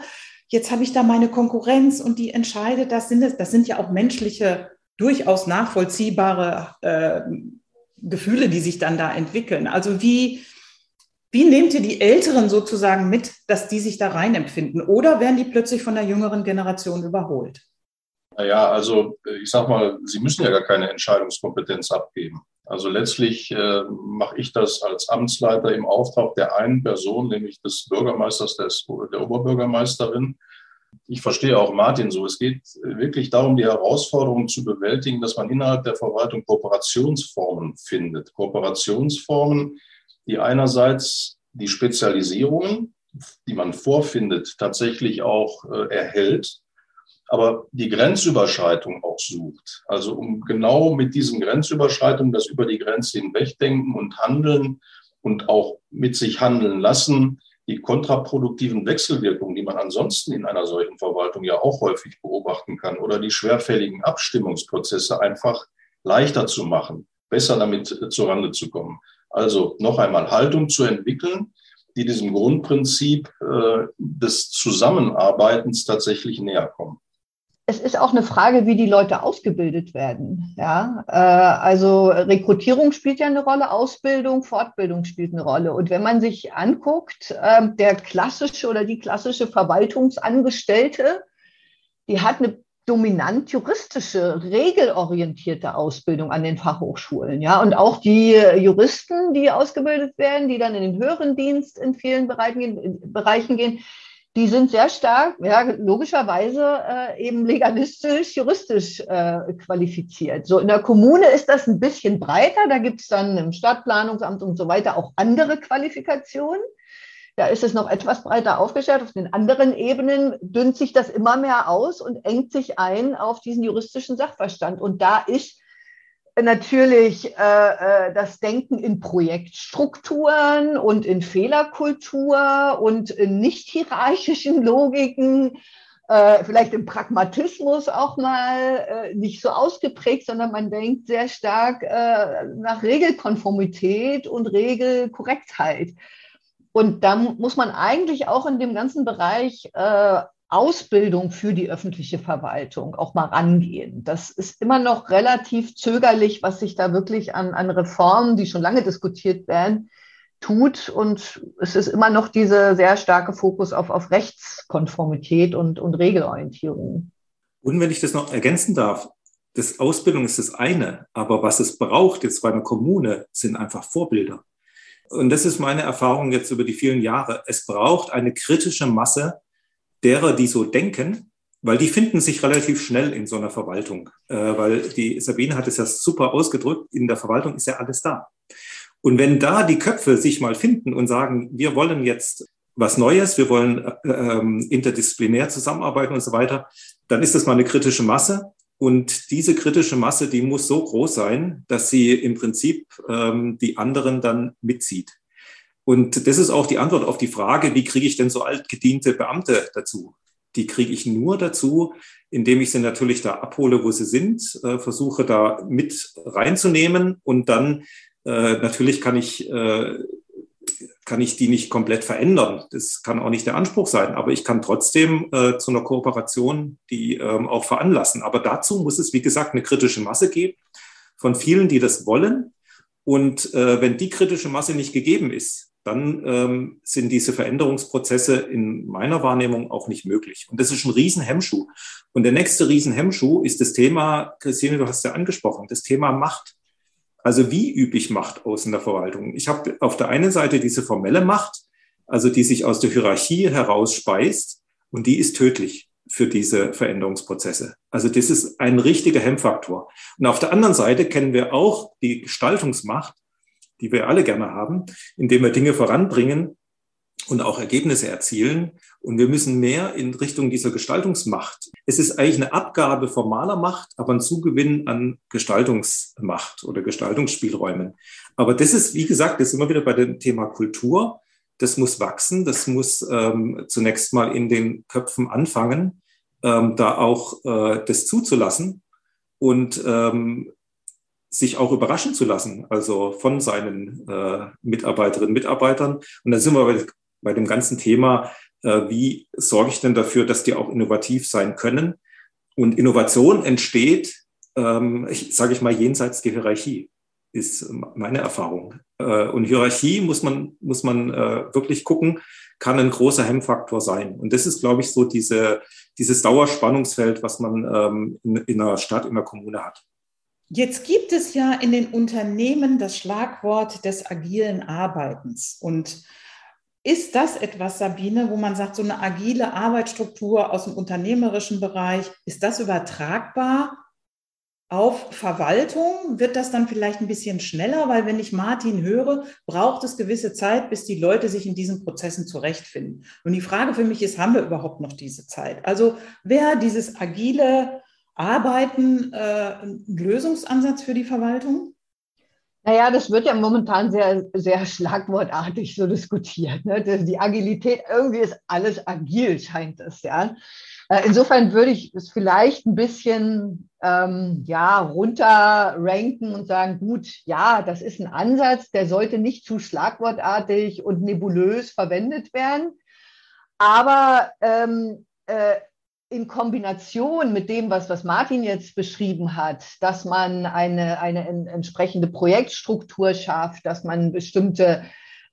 jetzt habe ich da meine Konkurrenz und die entscheidet, das sind, das, sind ja auch menschliche, durchaus nachvollziehbare äh, Gefühle, die sich dann da entwickeln. Also wie, wie nehmt ihr die Älteren sozusagen mit, dass die sich da rein empfinden? Oder werden die plötzlich von der jüngeren Generation überholt? Naja, also äh, ich sag mal, sie müssen ja gar keine Entscheidungskompetenz abgeben. Also letztlich äh, mache ich das als Amtsleiter im Auftrag der einen Person, nämlich des Bürgermeisters, des, der Oberbürgermeisterin. Ich verstehe auch Martin so. Es geht wirklich darum, die Herausforderung zu bewältigen, dass man innerhalb der Verwaltung Kooperationsformen findet. Kooperationsformen, die einerseits die Spezialisierungen, die man vorfindet, tatsächlich auch äh, erhält, aber die Grenzüberschreitung auch sucht. Also um genau mit diesen Grenzüberschreitungen, das über die Grenze hinwegdenken und handeln und auch mit sich handeln lassen, die kontraproduktiven Wechselwirkungen, die man ansonsten in einer solchen Verwaltung ja auch häufig beobachten kann, oder die schwerfälligen Abstimmungsprozesse einfach leichter zu machen, besser damit äh, zurande zu kommen. Also noch einmal Haltung zu entwickeln, die diesem Grundprinzip äh, des Zusammenarbeitens tatsächlich näher kommen. Es ist auch eine Frage, wie die Leute ausgebildet werden. Ja, äh, also Rekrutierung spielt ja eine Rolle, Ausbildung, Fortbildung spielt eine Rolle. Und wenn man sich anguckt, äh, der klassische oder die klassische Verwaltungsangestellte, die hat eine dominant juristische, regelorientierte Ausbildung an den Fachhochschulen. Ja, und auch die Juristen, die ausgebildet werden, die dann in den höheren Dienst in vielen Bereichen, gehen, die sind sehr stark, ja, logischerweise äh, eben legalistisch, juristisch äh, qualifiziert. So in der Kommune ist das ein bisschen breiter. Da gibt es dann im Stadtplanungsamt und so weiter auch andere Qualifikationen. Da ist es noch etwas breiter aufgestellt. Auf den anderen Ebenen dünnt sich das immer mehr aus und engt sich ein auf diesen juristischen Sachverstand. Und da ist natürlich äh, äh, das Denken in Projektstrukturen und in Fehlerkultur und in nicht hierarchischen Logiken, äh, vielleicht im Pragmatismus auch mal äh, nicht so ausgeprägt, sondern man denkt sehr stark äh, nach Regelkonformität und Regelkorrektheit. Und da muss man eigentlich auch in dem ganzen Bereich äh, Ausbildung für die öffentliche Verwaltung auch mal rangehen. Das ist immer noch relativ zögerlich, was sich da wirklich an, an Reformen, die schon lange diskutiert werden, tut. Und es ist immer noch dieser sehr starke Fokus auf, auf Rechtskonformität und, und Regelorientierung. Und wenn ich das noch ergänzen darf, das Ausbildung ist das eine, aber was es braucht jetzt bei einer Kommune, sind einfach Vorbilder. Und das ist meine Erfahrung jetzt über die vielen Jahre. Es braucht eine kritische Masse derer, die so denken, weil die finden sich relativ schnell in so einer Verwaltung. Äh, weil die Sabine hat es ja super ausgedrückt, in der Verwaltung ist ja alles da. Und wenn da die Köpfe sich mal finden und sagen, wir wollen jetzt was Neues, wir wollen äh, ähm, interdisziplinär zusammenarbeiten und so weiter, dann ist das mal eine kritische Masse. Und diese kritische Masse, die muss so groß sein, dass sie im Prinzip ähm, die anderen dann mitzieht. Und das ist auch die Antwort auf die Frage, wie kriege ich denn so altgediente Beamte dazu? Die kriege ich nur dazu, indem ich sie natürlich da abhole, wo sie sind, äh, versuche da mit reinzunehmen und dann äh, natürlich kann ich äh, kann ich die nicht komplett verändern. Das kann auch nicht der Anspruch sein, aber ich kann trotzdem äh, zu einer Kooperation die ähm, auch veranlassen. Aber dazu muss es, wie gesagt, eine kritische Masse geben von vielen, die das wollen. Und äh, wenn die kritische Masse nicht gegeben ist, dann ähm, sind diese Veränderungsprozesse in meiner Wahrnehmung auch nicht möglich. Und das ist ein Riesenhemmschuh. Und der nächste Riesenhemmschuh ist das Thema, Christine, du hast ja angesprochen, das Thema Macht. Also wie übe ich Macht aus in der Verwaltung? Ich habe auf der einen Seite diese formelle Macht, also die sich aus der Hierarchie heraus speist und die ist tödlich für diese Veränderungsprozesse. Also das ist ein richtiger Hemmfaktor. Und auf der anderen Seite kennen wir auch die Gestaltungsmacht, die wir alle gerne haben, indem wir Dinge voranbringen und auch Ergebnisse erzielen. Und wir müssen mehr in Richtung dieser Gestaltungsmacht. Es ist eigentlich eine Abgabe formaler Macht, aber ein Zugewinn an Gestaltungsmacht oder Gestaltungsspielräumen. Aber das ist, wie gesagt, das ist immer wieder bei dem Thema Kultur. Das muss wachsen, das muss ähm, zunächst mal in den Köpfen anfangen, ähm, da auch äh, das zuzulassen und ähm, sich auch überraschen zu lassen, also von seinen äh, Mitarbeiterinnen und Mitarbeitern. Und da sind wir bei, bei dem ganzen Thema, wie sorge ich denn dafür, dass die auch innovativ sein können? Und Innovation entsteht, ähm, ich, sage ich mal, jenseits der Hierarchie, ist meine Erfahrung. Äh, und Hierarchie muss man, muss man äh, wirklich gucken, kann ein großer Hemmfaktor sein. Und das ist, glaube ich, so diese, dieses Dauerspannungsfeld, was man ähm, in, in einer Stadt, in einer Kommune hat. Jetzt gibt es ja in den Unternehmen das Schlagwort des agilen Arbeitens. Und ist das etwas, Sabine, wo man sagt, so eine agile Arbeitsstruktur aus dem unternehmerischen Bereich, ist das übertragbar auf Verwaltung? Wird das dann vielleicht ein bisschen schneller? Weil wenn ich Martin höre, braucht es gewisse Zeit, bis die Leute sich in diesen Prozessen zurechtfinden. Und die Frage für mich ist, haben wir überhaupt noch diese Zeit? Also wer dieses agile Arbeiten äh, ein Lösungsansatz für die Verwaltung? Naja, das wird ja momentan sehr, sehr schlagwortartig so diskutiert. Ne? Die Agilität, irgendwie ist alles agil, scheint es, ja. Äh, insofern würde ich es vielleicht ein bisschen ähm, ja, runterranken und sagen, gut, ja, das ist ein Ansatz, der sollte nicht zu schlagwortartig und nebulös verwendet werden. Aber ähm, äh, in Kombination mit dem, was, was Martin jetzt beschrieben hat, dass man eine, eine entsprechende Projektstruktur schafft, dass man bestimmte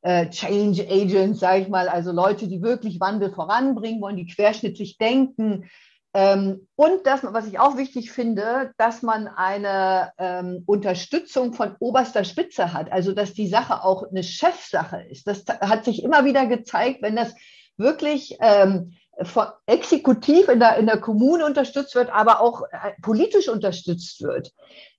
äh, Change Agents, sage ich mal, also Leute, die wirklich Wandel voranbringen wollen, die querschnittlich denken. Ähm, und das, was ich auch wichtig finde, dass man eine ähm, Unterstützung von oberster Spitze hat, also dass die Sache auch eine Chefsache ist. Das hat sich immer wieder gezeigt, wenn das wirklich ähm, von exekutiv in der, in der Kommune unterstützt wird, aber auch äh, politisch unterstützt wird,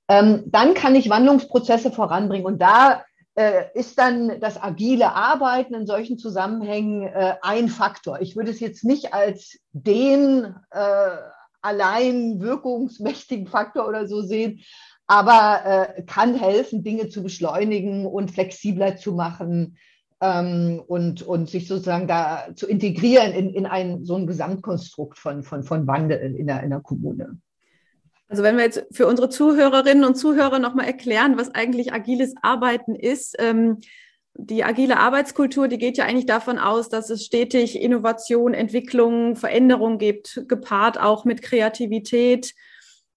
ähm, dann kann ich Wandlungsprozesse voranbringen. Und da äh, ist dann das agile Arbeiten in solchen Zusammenhängen äh, ein Faktor. Ich würde es jetzt nicht als den äh, allein wirkungsmächtigen Faktor oder so sehen, aber äh, kann helfen, Dinge zu beschleunigen und flexibler zu machen ähm, und, und sich sozusagen da zu integrieren in, in ein so ein Gesamtkonstrukt von, von, von Wandel in der, in der Kommune. Also wenn wir jetzt für unsere Zuhörerinnen und Zuhörer nochmal erklären, was eigentlich agiles Arbeiten ist. Ähm, die agile Arbeitskultur, die geht ja eigentlich davon aus, dass es stetig Innovation, Entwicklung, Veränderung gibt, gepaart auch mit Kreativität,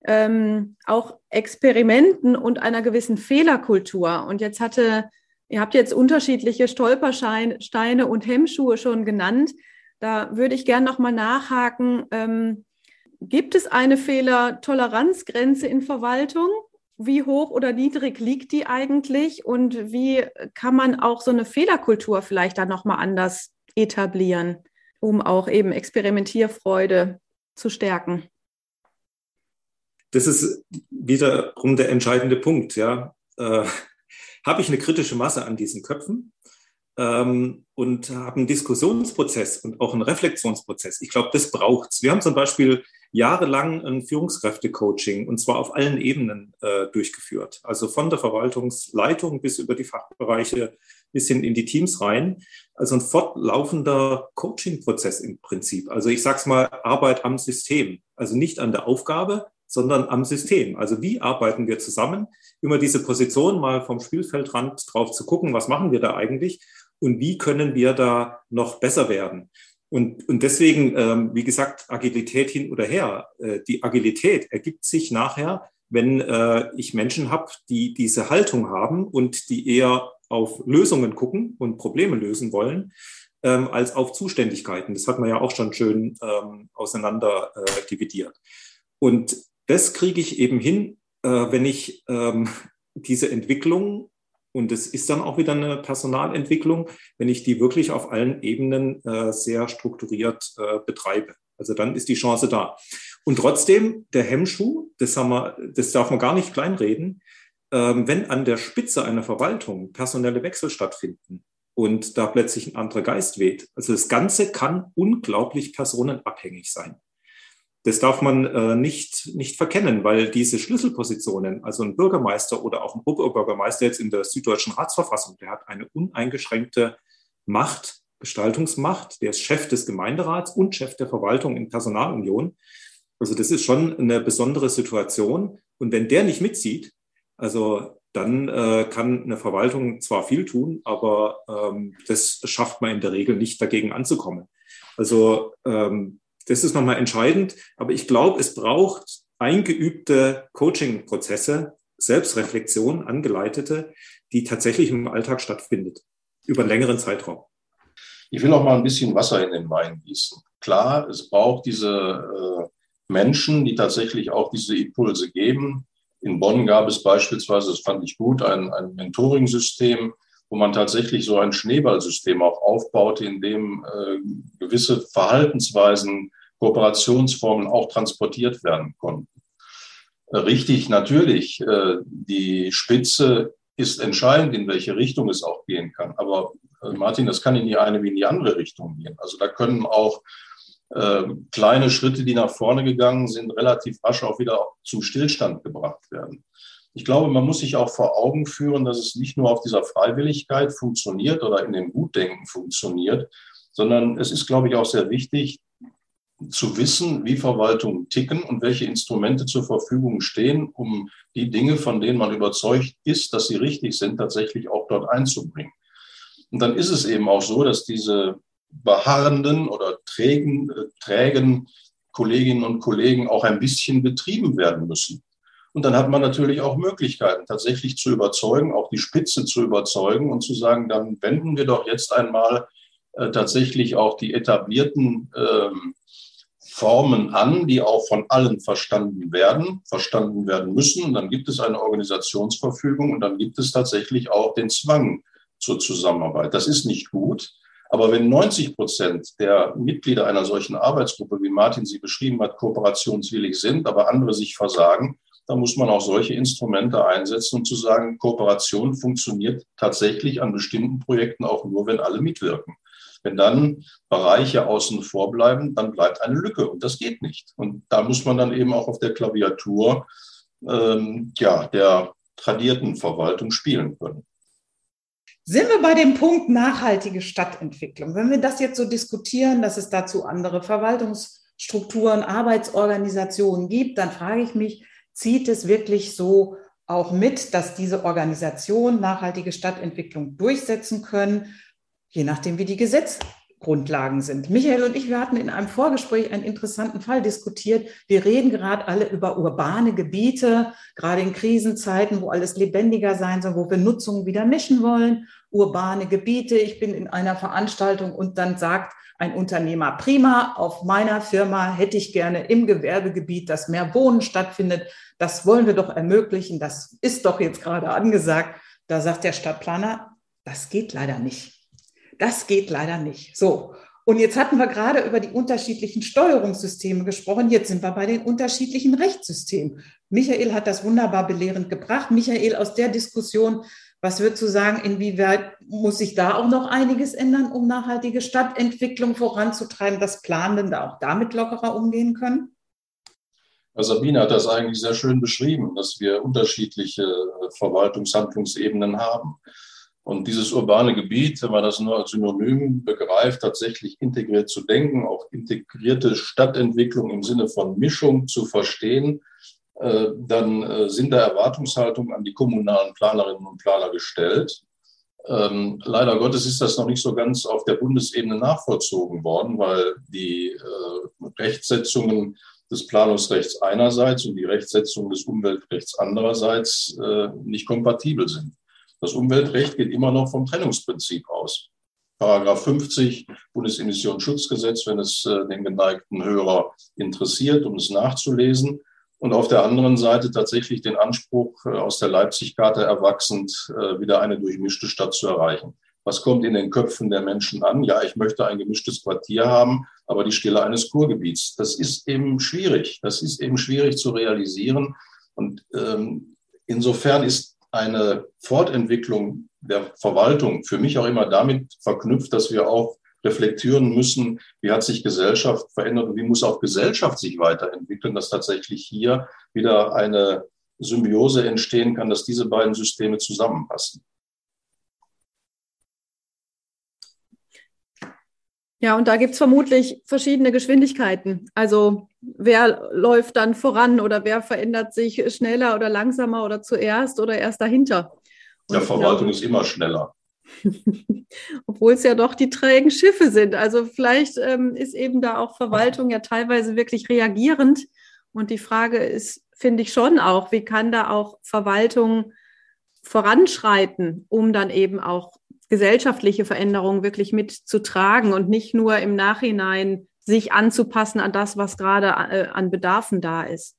ähm, auch Experimenten und einer gewissen Fehlerkultur. Und jetzt hatte, ihr habt jetzt unterschiedliche Stolpersteine und Hemmschuhe schon genannt. Da würde ich gerne nochmal nachhaken. Ähm, Gibt es eine Fehlertoleranzgrenze in Verwaltung? Wie hoch oder niedrig liegt die eigentlich? Und wie kann man auch so eine Fehlerkultur vielleicht dann nochmal anders etablieren, um auch eben Experimentierfreude zu stärken? Das ist wiederum der entscheidende Punkt. Ja. Äh, Habe ich eine kritische Masse an diesen Köpfen? ähm, und habe einen Diskussionsprozess und auch einen Reflexionsprozess. Ich glaube, das braucht's. Wir haben zum Beispiel jahrelang ein Führungskräfte-Coaching und zwar auf allen Ebenen äh, durchgeführt. Also von der Verwaltungsleitung bis über die Fachbereiche bis hin in die Teams rein. Also ein fortlaufender Coaching-Prozess im Prinzip. Also ich sage es mal, Arbeit am System. Also nicht an der Aufgabe, sondern am System. Also wie arbeiten wir zusammen? Immer diese Position mal vom Spielfeldrand drauf zu gucken, was machen wir da eigentlich und wie können wir da noch besser werden. Und, und deswegen, ähm, wie gesagt, Agilität hin oder her. Äh, die Agilität ergibt sich nachher, wenn äh, ich Menschen habe, die diese Haltung haben und die eher auf Lösungen gucken und Probleme lösen wollen, ähm, als auf Zuständigkeiten. Das hat man ja auch schon schön ähm, auseinander äh, dividiert. Und das kriege ich eben hin, äh, wenn ich ähm, diese Entwicklung und es ist dann auch wieder eine Personalentwicklung, wenn ich die wirklich auf allen Ebenen äh, sehr strukturiert äh, betreibe. Also dann ist die Chance da. Und trotzdem, der Hemmschuh, das, haben wir, das darf man gar nicht kleinreden, ähm, wenn an der Spitze einer Verwaltung personelle Wechsel stattfinden und da plötzlich ein anderer Geist weht. Also das Ganze kann unglaublich personenabhängig sein. Das darf man äh, nicht, nicht verkennen, weil diese Schlüsselpositionen, also ein Bürgermeister oder auch ein Oberbürgermeister jetzt in der Süddeutschen Ratsverfassung, der hat eine uneingeschränkte Macht, Gestaltungsmacht, der ist Chef des Gemeinderats und Chef der Verwaltung in Personalunion. Also das ist schon eine besondere Situation. Und wenn der nicht mitzieht, also dann äh, kann eine Verwaltung zwar viel tun, aber ähm, das schafft man in der Regel nicht dagegen anzukommen. Also ähm, das ist nochmal entscheidend. Aber ich glaube, es braucht eingeübte Coaching-Prozesse, Selbstreflexion, angeleitete, die tatsächlich im Alltag stattfindet, über einen längeren Zeitraum. Ich will auch mal ein bisschen Wasser in den Wein gießen. Klar, es braucht diese äh, Menschen, die tatsächlich auch diese Impulse geben. In Bonn gab es beispielsweise, das fand ich gut, ein, ein Mentoring-System, wo man tatsächlich so ein Schneeballsystem auch aufbaute, in dem äh, gewisse Verhaltensweisen, Kooperationsformen auch transportiert werden konnten. Äh, richtig, natürlich, äh, die Spitze ist entscheidend, in welche Richtung es auch gehen kann. Aber äh, Martin, das kann in die eine wie in die andere Richtung gehen. Also da können auch äh, kleine Schritte, die nach vorne gegangen sind, relativ rasch auch wieder zum Stillstand gebracht werden. Ich glaube, man muss sich auch vor Augen führen, dass es nicht nur auf dieser Freiwilligkeit funktioniert oder in dem Gutdenken funktioniert, sondern es ist, glaube ich, auch sehr wichtig zu wissen, wie Verwaltungen ticken und welche Instrumente zur Verfügung stehen, um die Dinge, von denen man überzeugt ist, dass sie richtig sind, tatsächlich auch dort einzubringen. Und dann ist es eben auch so, dass diese beharrenden oder trägen, äh, trägen Kolleginnen und Kollegen auch ein bisschen betrieben werden müssen. Und dann hat man natürlich auch Möglichkeiten, tatsächlich zu überzeugen, auch die Spitze zu überzeugen und zu sagen, dann wenden wir doch jetzt einmal äh, tatsächlich auch die etablierten ähm, Formen an, die auch von allen verstanden werden, verstanden werden müssen. Und dann gibt es eine Organisationsverfügung und dann gibt es tatsächlich auch den Zwang zur Zusammenarbeit. Das ist nicht gut. Aber wenn 90 Prozent der Mitglieder einer solchen Arbeitsgruppe, wie Martin sie beschrieben hat, kooperationswillig sind, aber andere sich versagen, dann muss man auch solche Instrumente einsetzen, um zu sagen, Kooperation funktioniert tatsächlich an bestimmten Projekten auch nur, wenn alle mitwirken. Wenn dann Bereiche außen vor bleiben, dann bleibt eine Lücke und das geht nicht. Und da muss man dann eben auch auf der Klaviatur ähm, ja, der tradierten Verwaltung spielen können. Sind wir bei dem Punkt nachhaltige Stadtentwicklung? Wenn wir das jetzt so diskutieren, dass es dazu andere Verwaltungsstrukturen, Arbeitsorganisationen gibt, dann frage ich mich, zieht es wirklich so auch mit, dass diese Organisationen nachhaltige Stadtentwicklung durchsetzen können? je nachdem, wie die Gesetzgrundlagen sind. Michael und ich, wir hatten in einem Vorgespräch einen interessanten Fall diskutiert. Wir reden gerade alle über urbane Gebiete, gerade in Krisenzeiten, wo alles lebendiger sein soll, wo wir Nutzungen wieder mischen wollen. Urbane Gebiete. Ich bin in einer Veranstaltung und dann sagt ein Unternehmer, prima, auf meiner Firma hätte ich gerne im Gewerbegebiet, dass mehr Wohnen stattfindet. Das wollen wir doch ermöglichen. Das ist doch jetzt gerade angesagt. Da sagt der Stadtplaner, das geht leider nicht. Das geht leider nicht. So. Und jetzt hatten wir gerade über die unterschiedlichen Steuerungssysteme gesprochen. Jetzt sind wir bei den unterschiedlichen Rechtssystemen. Michael hat das wunderbar belehrend gebracht. Michael, aus der Diskussion, was würdest du sagen, inwieweit muss sich da auch noch einiges ändern, um nachhaltige Stadtentwicklung voranzutreiben, dass Planende auch damit lockerer umgehen können? Sabine hat das eigentlich sehr schön beschrieben, dass wir unterschiedliche Verwaltungshandlungsebenen haben. Und dieses urbane Gebiet, wenn man das nur als Synonym begreift, tatsächlich integriert zu denken, auch integrierte Stadtentwicklung im Sinne von Mischung zu verstehen, äh, dann äh, sind da Erwartungshaltungen an die kommunalen Planerinnen und Planer gestellt. Ähm, leider Gottes ist das noch nicht so ganz auf der Bundesebene nachvollzogen worden, weil die äh, Rechtsetzungen des Planungsrechts einerseits und die Rechtsetzung des Umweltrechts andererseits nicht kompatibel sind. Das Umweltrecht geht immer noch vom Trennungsprinzip aus. Paragraph 50 Bundesemissionsschutzgesetz, wenn es äh, den geneigten Hörer interessiert, um es nachzulesen. Und auf der anderen Seite tatsächlich den Anspruch äh, aus der Leipzig-Karte erwachsend, äh, wieder eine durchmischte Stadt zu erreichen. Was kommt in den Köpfen der Menschen an? Ja, ich möchte ein gemischtes Quartier haben, aber die Stille eines Kurgebiets. Das ist eben schwierig. Das ist eben schwierig zu realisieren. Und ähm, insofern ist eine Fortentwicklung der Verwaltung für mich auch immer damit verknüpft, dass wir auch reflektieren müssen, wie hat sich Gesellschaft verändert und wie muss auch Gesellschaft sich weiterentwickeln, dass tatsächlich hier wieder eine Symbiose entstehen kann, dass diese beiden Systeme zusammenpassen. Ja, und da gibt es vermutlich verschiedene Geschwindigkeiten. Also wer läuft dann voran oder wer verändert sich schneller oder langsamer oder zuerst oder erst dahinter? Und ja, Verwaltung glaube, ist immer schneller. <laughs> Obwohl es ja doch die trägen Schiffe sind. Also vielleicht ähm, ist eben da auch Verwaltung ja teilweise wirklich reagierend. Und die Frage ist, finde ich schon auch, wie kann da auch Verwaltung voranschreiten, um dann eben auch gesellschaftliche Veränderungen wirklich mitzutragen und nicht nur im Nachhinein sich anzupassen an das, was gerade äh, an Bedarfen da ist.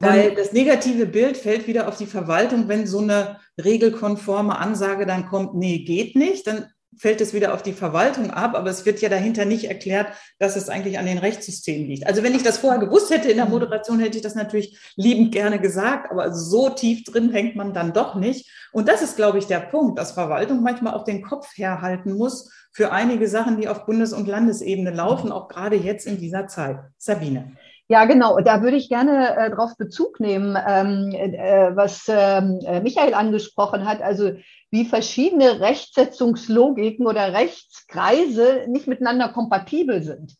Weil das negative Bild fällt wieder auf die Verwaltung, wenn so eine regelkonforme Ansage dann kommt, nee, geht nicht, dann fällt es wieder auf die Verwaltung ab, aber es wird ja dahinter nicht erklärt, dass es eigentlich an den Rechtssystemen liegt. Also wenn ich das vorher gewusst hätte in der Moderation, hätte ich das natürlich liebend gerne gesagt, aber so tief drin hängt man dann doch nicht. Und das ist, glaube ich, der Punkt, dass Verwaltung manchmal auch den Kopf herhalten muss für einige Sachen, die auf Bundes- und Landesebene laufen, auch gerade jetzt in dieser Zeit. Sabine. Ja, genau. Da würde ich gerne äh, darauf Bezug nehmen, ähm, äh, was ähm, äh, Michael angesprochen hat. Also wie verschiedene Rechtsetzungslogiken oder Rechtskreise nicht miteinander kompatibel sind.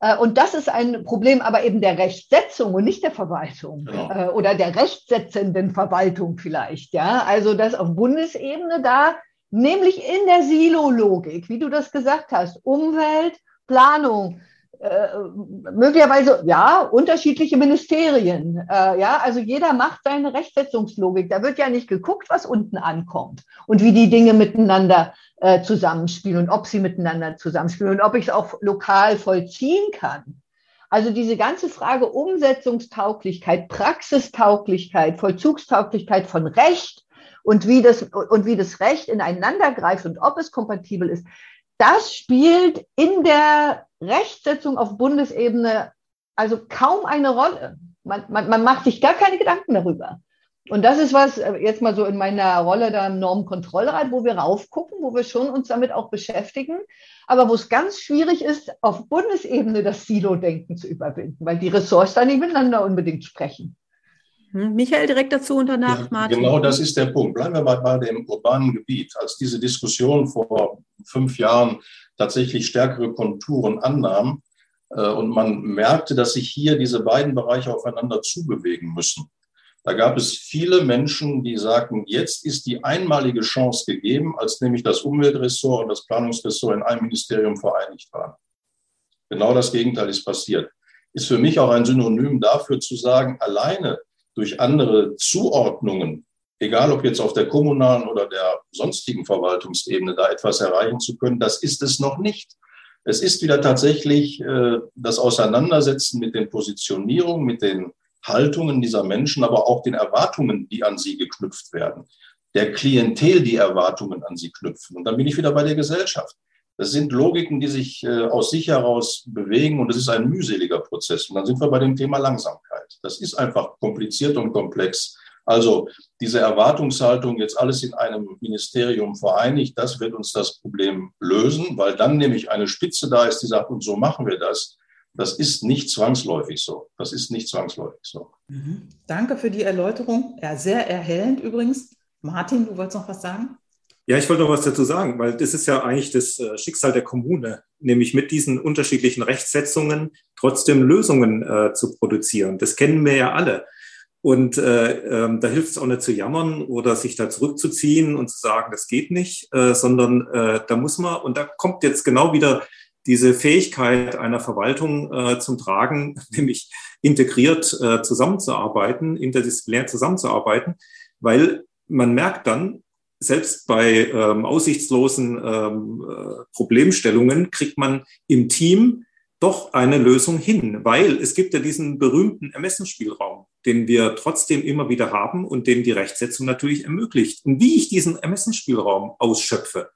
Äh, und das ist ein Problem aber eben der Rechtsetzung und nicht der Verwaltung genau. Äh, oder der rechtsetzenden Verwaltung vielleicht. Ja, also das auf Bundesebene da, nämlich in der Silo-Logik, wie du das gesagt hast, Umwelt, Planung, äh, möglicherweise, ja, unterschiedliche Ministerien. Äh, ja, also jeder macht seine Rechtsetzungslogik. Da wird ja nicht geguckt, was unten ankommt und wie die Dinge miteinander äh, zusammenspielen und ob sie miteinander zusammenspielen und ob ich es auch lokal vollziehen kann. Also diese ganze Frage Umsetzungstauglichkeit, Praxistauglichkeit, Vollzugstauglichkeit von Recht und wie das, und wie das Recht ineinander greift und ob es kompatibel ist, das spielt in der Rechtsetzung auf Bundesebene also kaum eine Rolle. Man, man, man macht sich gar keine Gedanken darüber. Und das ist was, äh, jetzt mal so in meiner Rolle da im Normkontrollrat, wo wir raufgucken, wo wir schon uns damit auch beschäftigen, aber wo es ganz schwierig ist, auf Bundesebene das Silo-Denken zu überwinden, weil die Ressorts da nicht miteinander unbedingt sprechen. Hm, Michael direkt dazu und danach ja, Martin. Genau das ist der Punkt. Bleiben wir mal bei dem urbanen Gebiet. Als diese Diskussion vor fünf Jahren tatsächlich stärkere Konturen annahm äh, und man merkte, dass sich hier diese beiden Bereiche aufeinander zubewegen müssen, da gab es viele Menschen, die sagten, jetzt ist die einmalige Chance gegeben, als nämlich das Umweltressort und das Planungsressort in einem Ministerium vereinigt waren. Genau das Gegenteil ist passiert. Ist für mich auch ein Synonym dafür zu sagen, alleine durch andere Zuordnungen, egal ob jetzt auf der kommunalen oder der sonstigen Verwaltungsebene, da etwas erreichen zu können, das ist es noch nicht. Es ist wieder tatsächlich äh, das Auseinandersetzen mit den Positionierungen, mit den Haltungen dieser Menschen, aber auch den Erwartungen, die an sie geknüpft werden. Der Klientel, die Erwartungen an sie knüpfen. Und dann bin ich wieder bei der Gesellschaft. Das sind Logiken, die sich äh, aus sich heraus bewegen und es ist ein mühseliger Prozess. Und dann sind wir bei dem Thema Langsamkeit. Das ist einfach kompliziert und komplex. Also diese Erwartungshaltung, jetzt alles in einem Ministerium vereinigt, das wird uns das Problem lösen, weil dann nämlich eine Spitze da ist, die sagt, und so machen wir das. Das ist nicht zwangsläufig so. Das ist nicht zwangsläufig so. Mhm. Danke für die Erläuterung. Ja, sehr erhellend übrigens. Martin, du wolltest noch was sagen? Ja, ich wollte noch was dazu sagen, weil das ist ja eigentlich das äh, Schicksal der Kommune, nämlich mit diesen unterschiedlichen Rechtssetzungen trotzdem Lösungen äh, zu produzieren. Das kennen wir ja alle. Und äh, ähm, da hilft es auch nicht zu jammern oder sich da zurückzuziehen und zu sagen, das geht nicht, äh, sondern äh, da muss man, und da kommt jetzt genau wieder diese Fähigkeit einer Verwaltung äh, zum Tragen, <laughs> nämlich integriert äh, zusammenzuarbeiten, interdisziplinär zusammenzuarbeiten, weil man merkt dann, selbst bei ähm, aussichtslosen ähm, äh, Problemstellungen kriegt man im Team doch eine Lösung hin, weil es gibt ja diesen berühmten Ermessensspielraum, den wir trotzdem immer wieder haben und den die Rechtsetzung natürlich ermöglicht. Und wie ich diesen Ermessensspielraum ausschöpfe,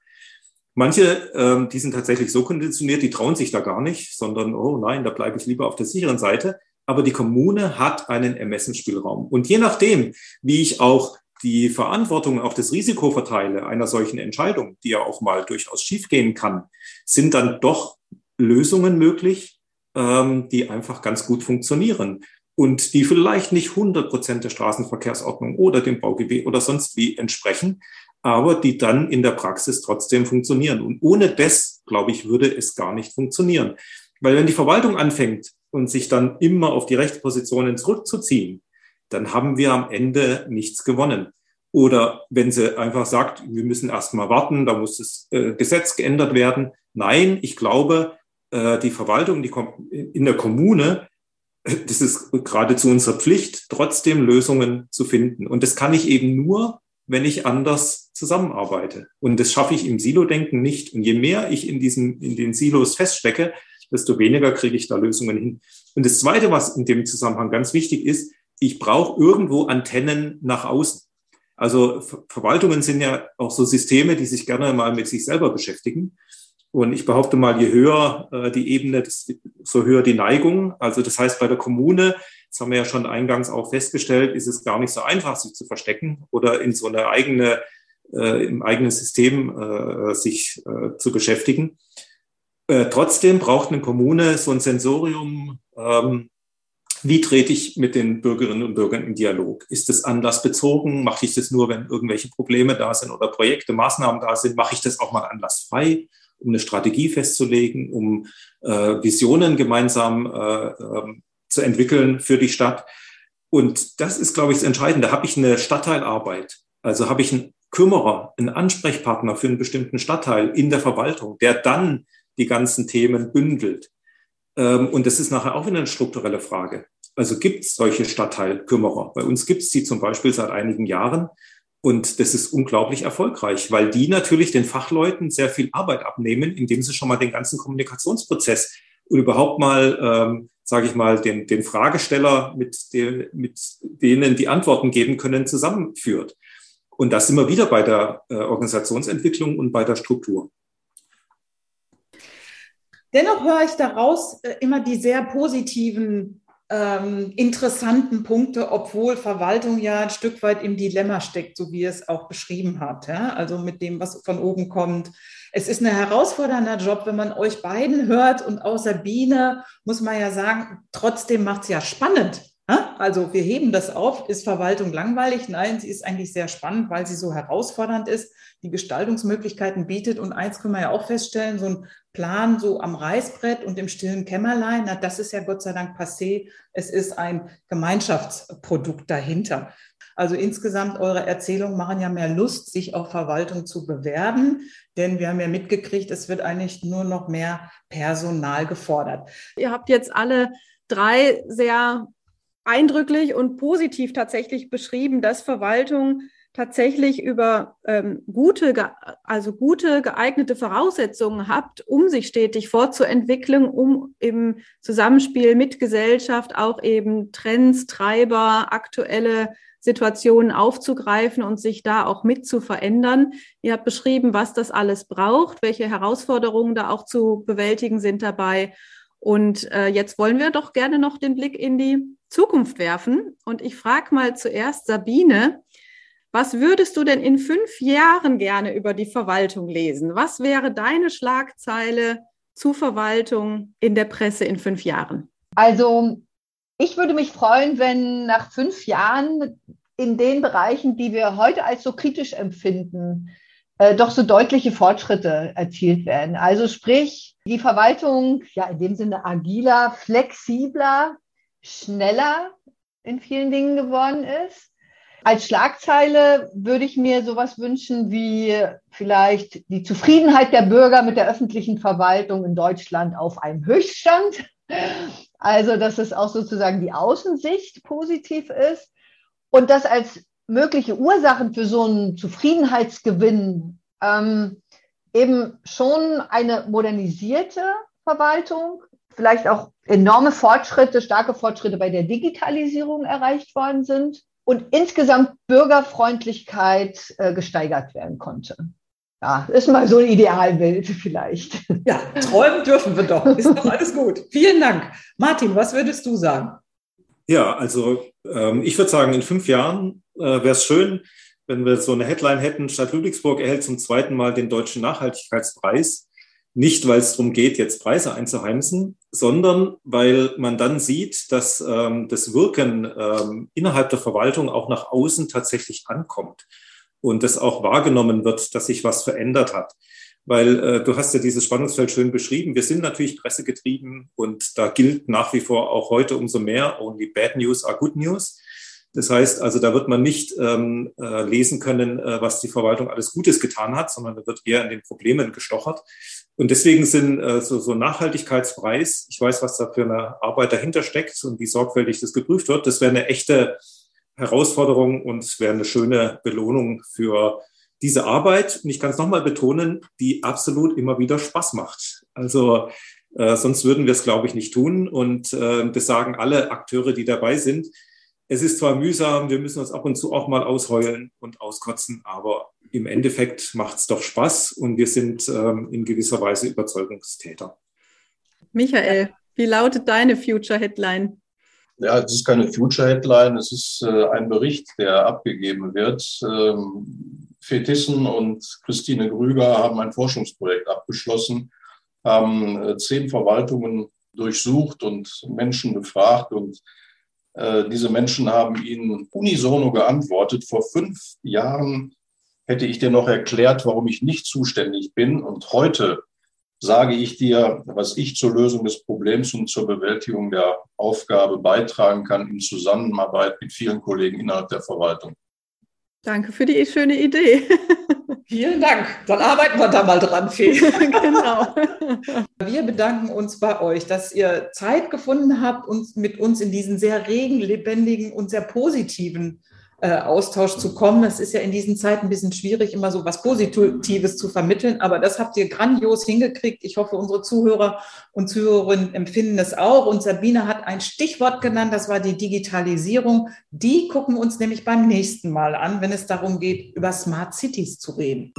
Manche, ähm, die sind tatsächlich so konditioniert, die trauen sich da gar nicht, sondern, oh nein, da bleibe ich lieber auf der sicheren Seite. Aber die Kommune hat einen Ermessensspielraum. Und je nachdem, wie ich auch die Verantwortung, auch das Risiko verteile einer solchen Entscheidung, die ja auch mal durchaus schiefgehen kann, sind dann doch Lösungen möglich, ähm, die einfach ganz gut funktionieren und die vielleicht nicht 100 Prozent der Straßenverkehrsordnung oder dem Baugebiet oder sonst wie entsprechen, aber die dann in der Praxis trotzdem funktionieren. Und ohne das, glaube ich, würde es gar nicht funktionieren. Weil wenn die Verwaltung anfängt und sich dann immer auf die Rechtspositionen zurückzuziehen, dann haben wir am Ende nichts gewonnen. Oder wenn sie einfach sagt, wir müssen erst mal warten, da muss das äh, Gesetz geändert werden. Nein, ich glaube, äh, die Verwaltung die in der Kommune, <laughs> das ist geradezu unsere Pflicht, trotzdem Lösungen zu finden. Und das kann ich eben nur, wenn ich anders zusammenarbeite. Und das schaffe ich im Silo-Denken nicht. Und je mehr ich in diesen, in den Silos feststecke, desto weniger kriege ich da Lösungen hin. Und das Zweite, was in dem Zusammenhang ganz wichtig ist, ich brauche irgendwo Antennen nach außen. Also Verwaltungen sind ja auch so Systeme, die sich gerne mal mit sich selber beschäftigen. Und ich behaupte mal, je höher äh, die Ebene, so höher die Neigung. Also das heißt, bei der Kommune das haben wir ja schon eingangs auch festgestellt, ist es gar nicht so einfach, sich zu verstecken oder in so eine eigene, äh, im eigenen System äh, sich äh, zu beschäftigen. Äh, trotzdem braucht eine Kommune so ein Sensorium, ähm, wie trete ich mit den Bürgerinnen und Bürgern in Dialog? Ist es anlassbezogen? Mache ich das nur, wenn irgendwelche Probleme da sind oder Projekte, Maßnahmen da sind? Mache ich das auch mal anlassfrei, um eine Strategie festzulegen, um äh, Visionen gemeinsam äh, ähm, zu entwickeln für die Stadt. Und das ist, glaube ich, das Entscheidende. Habe ich eine Stadtteilarbeit, also habe ich einen Kümmerer, einen Ansprechpartner für einen bestimmten Stadtteil in der Verwaltung, der dann die ganzen Themen bündelt. Ähm, und das ist nachher auch wieder eine strukturelle Frage. Also gibt es solche Stadtteilkümmerer? Bei uns gibt es sie zum Beispiel seit einigen Jahren. Und das ist unglaublich erfolgreich, weil die natürlich den Fachleuten sehr viel Arbeit abnehmen, indem sie schon mal den ganzen Kommunikationsprozess und überhaupt mal ähm, sage ich mal, den, den Fragesteller mit, den, mit denen die Antworten geben können, zusammenführt. Und das wir wieder bei der äh, Organisationsentwicklung und bei der Struktur. Dennoch höre ich daraus äh, immer die sehr positiven ähm, interessanten Punkte, obwohl Verwaltung ja ein Stück weit im Dilemma steckt, so wie es auch beschrieben hat. Ja? Also mit dem, was von oben kommt. Es ist ein herausfordernder Job, wenn man euch beiden hört und außer Biene muss man ja sagen, trotzdem macht es ja spannend. Also wir heben das auf. Ist Verwaltung langweilig? Nein, sie ist eigentlich sehr spannend, weil sie so herausfordernd ist, die Gestaltungsmöglichkeiten bietet. Und eins können wir ja auch feststellen, so ein Plan so am Reißbrett und im stillen Kämmerlein, na, das ist ja Gott sei Dank passé. Es ist ein Gemeinschaftsprodukt dahinter. Also insgesamt eure Erzählungen machen ja mehr Lust, sich auf Verwaltung zu bewerben, denn wir haben ja mitgekriegt, es wird eigentlich nur noch mehr Personal gefordert. Ihr habt jetzt alle drei sehr eindrücklich und positiv tatsächlich beschrieben, dass Verwaltung tatsächlich über ähm, gute, also gute geeignete Voraussetzungen habt, um sich stetig fortzuentwickeln, um im Zusammenspiel mit Gesellschaft auch eben Trends, Treiber, aktuelle Situationen aufzugreifen und sich da auch mit zu verändern. Ihr habt beschrieben, was das alles braucht, welche Herausforderungen da auch zu bewältigen sind dabei. Und äh, jetzt wollen wir doch gerne noch den Blick in die Zukunft werfen. Und ich frage mal zuerst Sabine, was würdest du denn in fünf Jahren gerne über die Verwaltung lesen? Was wäre deine Schlagzeile zu Verwaltung in der Presse in fünf Jahren? Also ich würde mich freuen, wenn nach fünf Jahren in den Bereichen, die wir heute als so kritisch empfinden, äh, doch so deutliche Fortschritte erzielt werden. Also sprich, die Verwaltung, ja, in dem Sinne agiler, flexibler, schneller in vielen Dingen geworden ist. Als Schlagzeile würde ich mir sowas wünschen wie vielleicht die Zufriedenheit der Bürger mit der öffentlichen Verwaltung in Deutschland auf einem Höchststand. Also, dass es auch sozusagen die Außensicht positiv ist und das als mögliche Ursachen für so einen Zufriedenheitsgewinn ähm, eben schon eine modernisierte Verwaltung vielleicht auch enorme Fortschritte, starke Fortschritte bei der Digitalisierung erreicht worden sind und insgesamt Bürgerfreundlichkeit äh, gesteigert werden konnte. Ja, ist mal so ein Idealbild vielleicht. Ja, träumen dürfen wir doch. Ist doch alles gut. Vielen Dank. Martin, was würdest du sagen? Ja, also ähm, ich würde sagen, in fünf Jahren äh, wäre es schön, wenn wir so eine Headline hätten, Stadt Ludwigsburg erhält zum zweiten Mal den Deutschen Nachhaltigkeitspreis. Nicht, weil es darum geht, jetzt Preise einzuheimsen, sondern weil man dann sieht, dass ähm, das Wirken ähm, innerhalb der Verwaltung auch nach außen tatsächlich ankommt und das auch wahrgenommen wird, dass sich was verändert hat. Weil äh, du hast ja dieses Spannungsfeld schön beschrieben. Wir sind natürlich pressegetrieben und da gilt nach wie vor auch heute umso mehr, only bad news are good news. Das heißt also, da wird man nicht ähm, äh, lesen können, äh, was die Verwaltung alles Gutes getan hat, sondern da wird eher an den Problemen gestochert. Und deswegen sind äh, so, so Nachhaltigkeitspreis, ich weiß, was da für eine Arbeit dahinter steckt und wie sorgfältig das geprüft wird, das wäre eine echte Herausforderung und wäre eine schöne Belohnung für diese Arbeit. Und ich kann es nochmal betonen, die absolut immer wieder Spaß macht. Also äh, sonst würden wir es, glaube ich, nicht tun. Und äh, das sagen alle Akteure, die dabei sind. Es ist zwar mühsam, wir müssen uns ab und zu auch mal ausheulen und auskotzen, aber im Endeffekt macht es doch Spaß und wir sind ähm, in gewisser Weise Überzeugungstäter. Michael, wie lautet deine Future Headline? Ja, es ist keine Future Headline, es ist äh, ein Bericht, der abgegeben wird. Ähm, Fetissen und Christine Grüger haben ein Forschungsprojekt abgeschlossen, haben äh, zehn Verwaltungen durchsucht und Menschen befragt und äh, diese Menschen haben ihnen unisono geantwortet. Vor fünf Jahren hätte ich dir noch erklärt, warum ich nicht zuständig bin. Und heute sage ich dir, was ich zur Lösung des Problems und zur Bewältigung der Aufgabe beitragen kann in Zusammenarbeit mit vielen Kollegen innerhalb der Verwaltung. Danke für die schöne Idee. <laughs> Vielen Dank. Dann arbeiten wir da mal dran, Fee. <laughs> genau. Wir bedanken uns bei euch, dass ihr Zeit gefunden habt, uns mit uns in diesen sehr regen, lebendigen und sehr positiven äh, Austausch zu kommen. Es ist ja in diesen Zeiten ein bisschen schwierig, immer so was Positives zu vermitteln, aber das habt ihr grandios hingekriegt. Ich hoffe, unsere Zuhörer und Zuhörerinnen empfinden es auch. Und Sabine hat ein Stichwort genannt, das war die Digitalisierung. Die gucken uns nämlich beim nächsten Mal an, wenn es darum geht, über Smart Cities zu reden.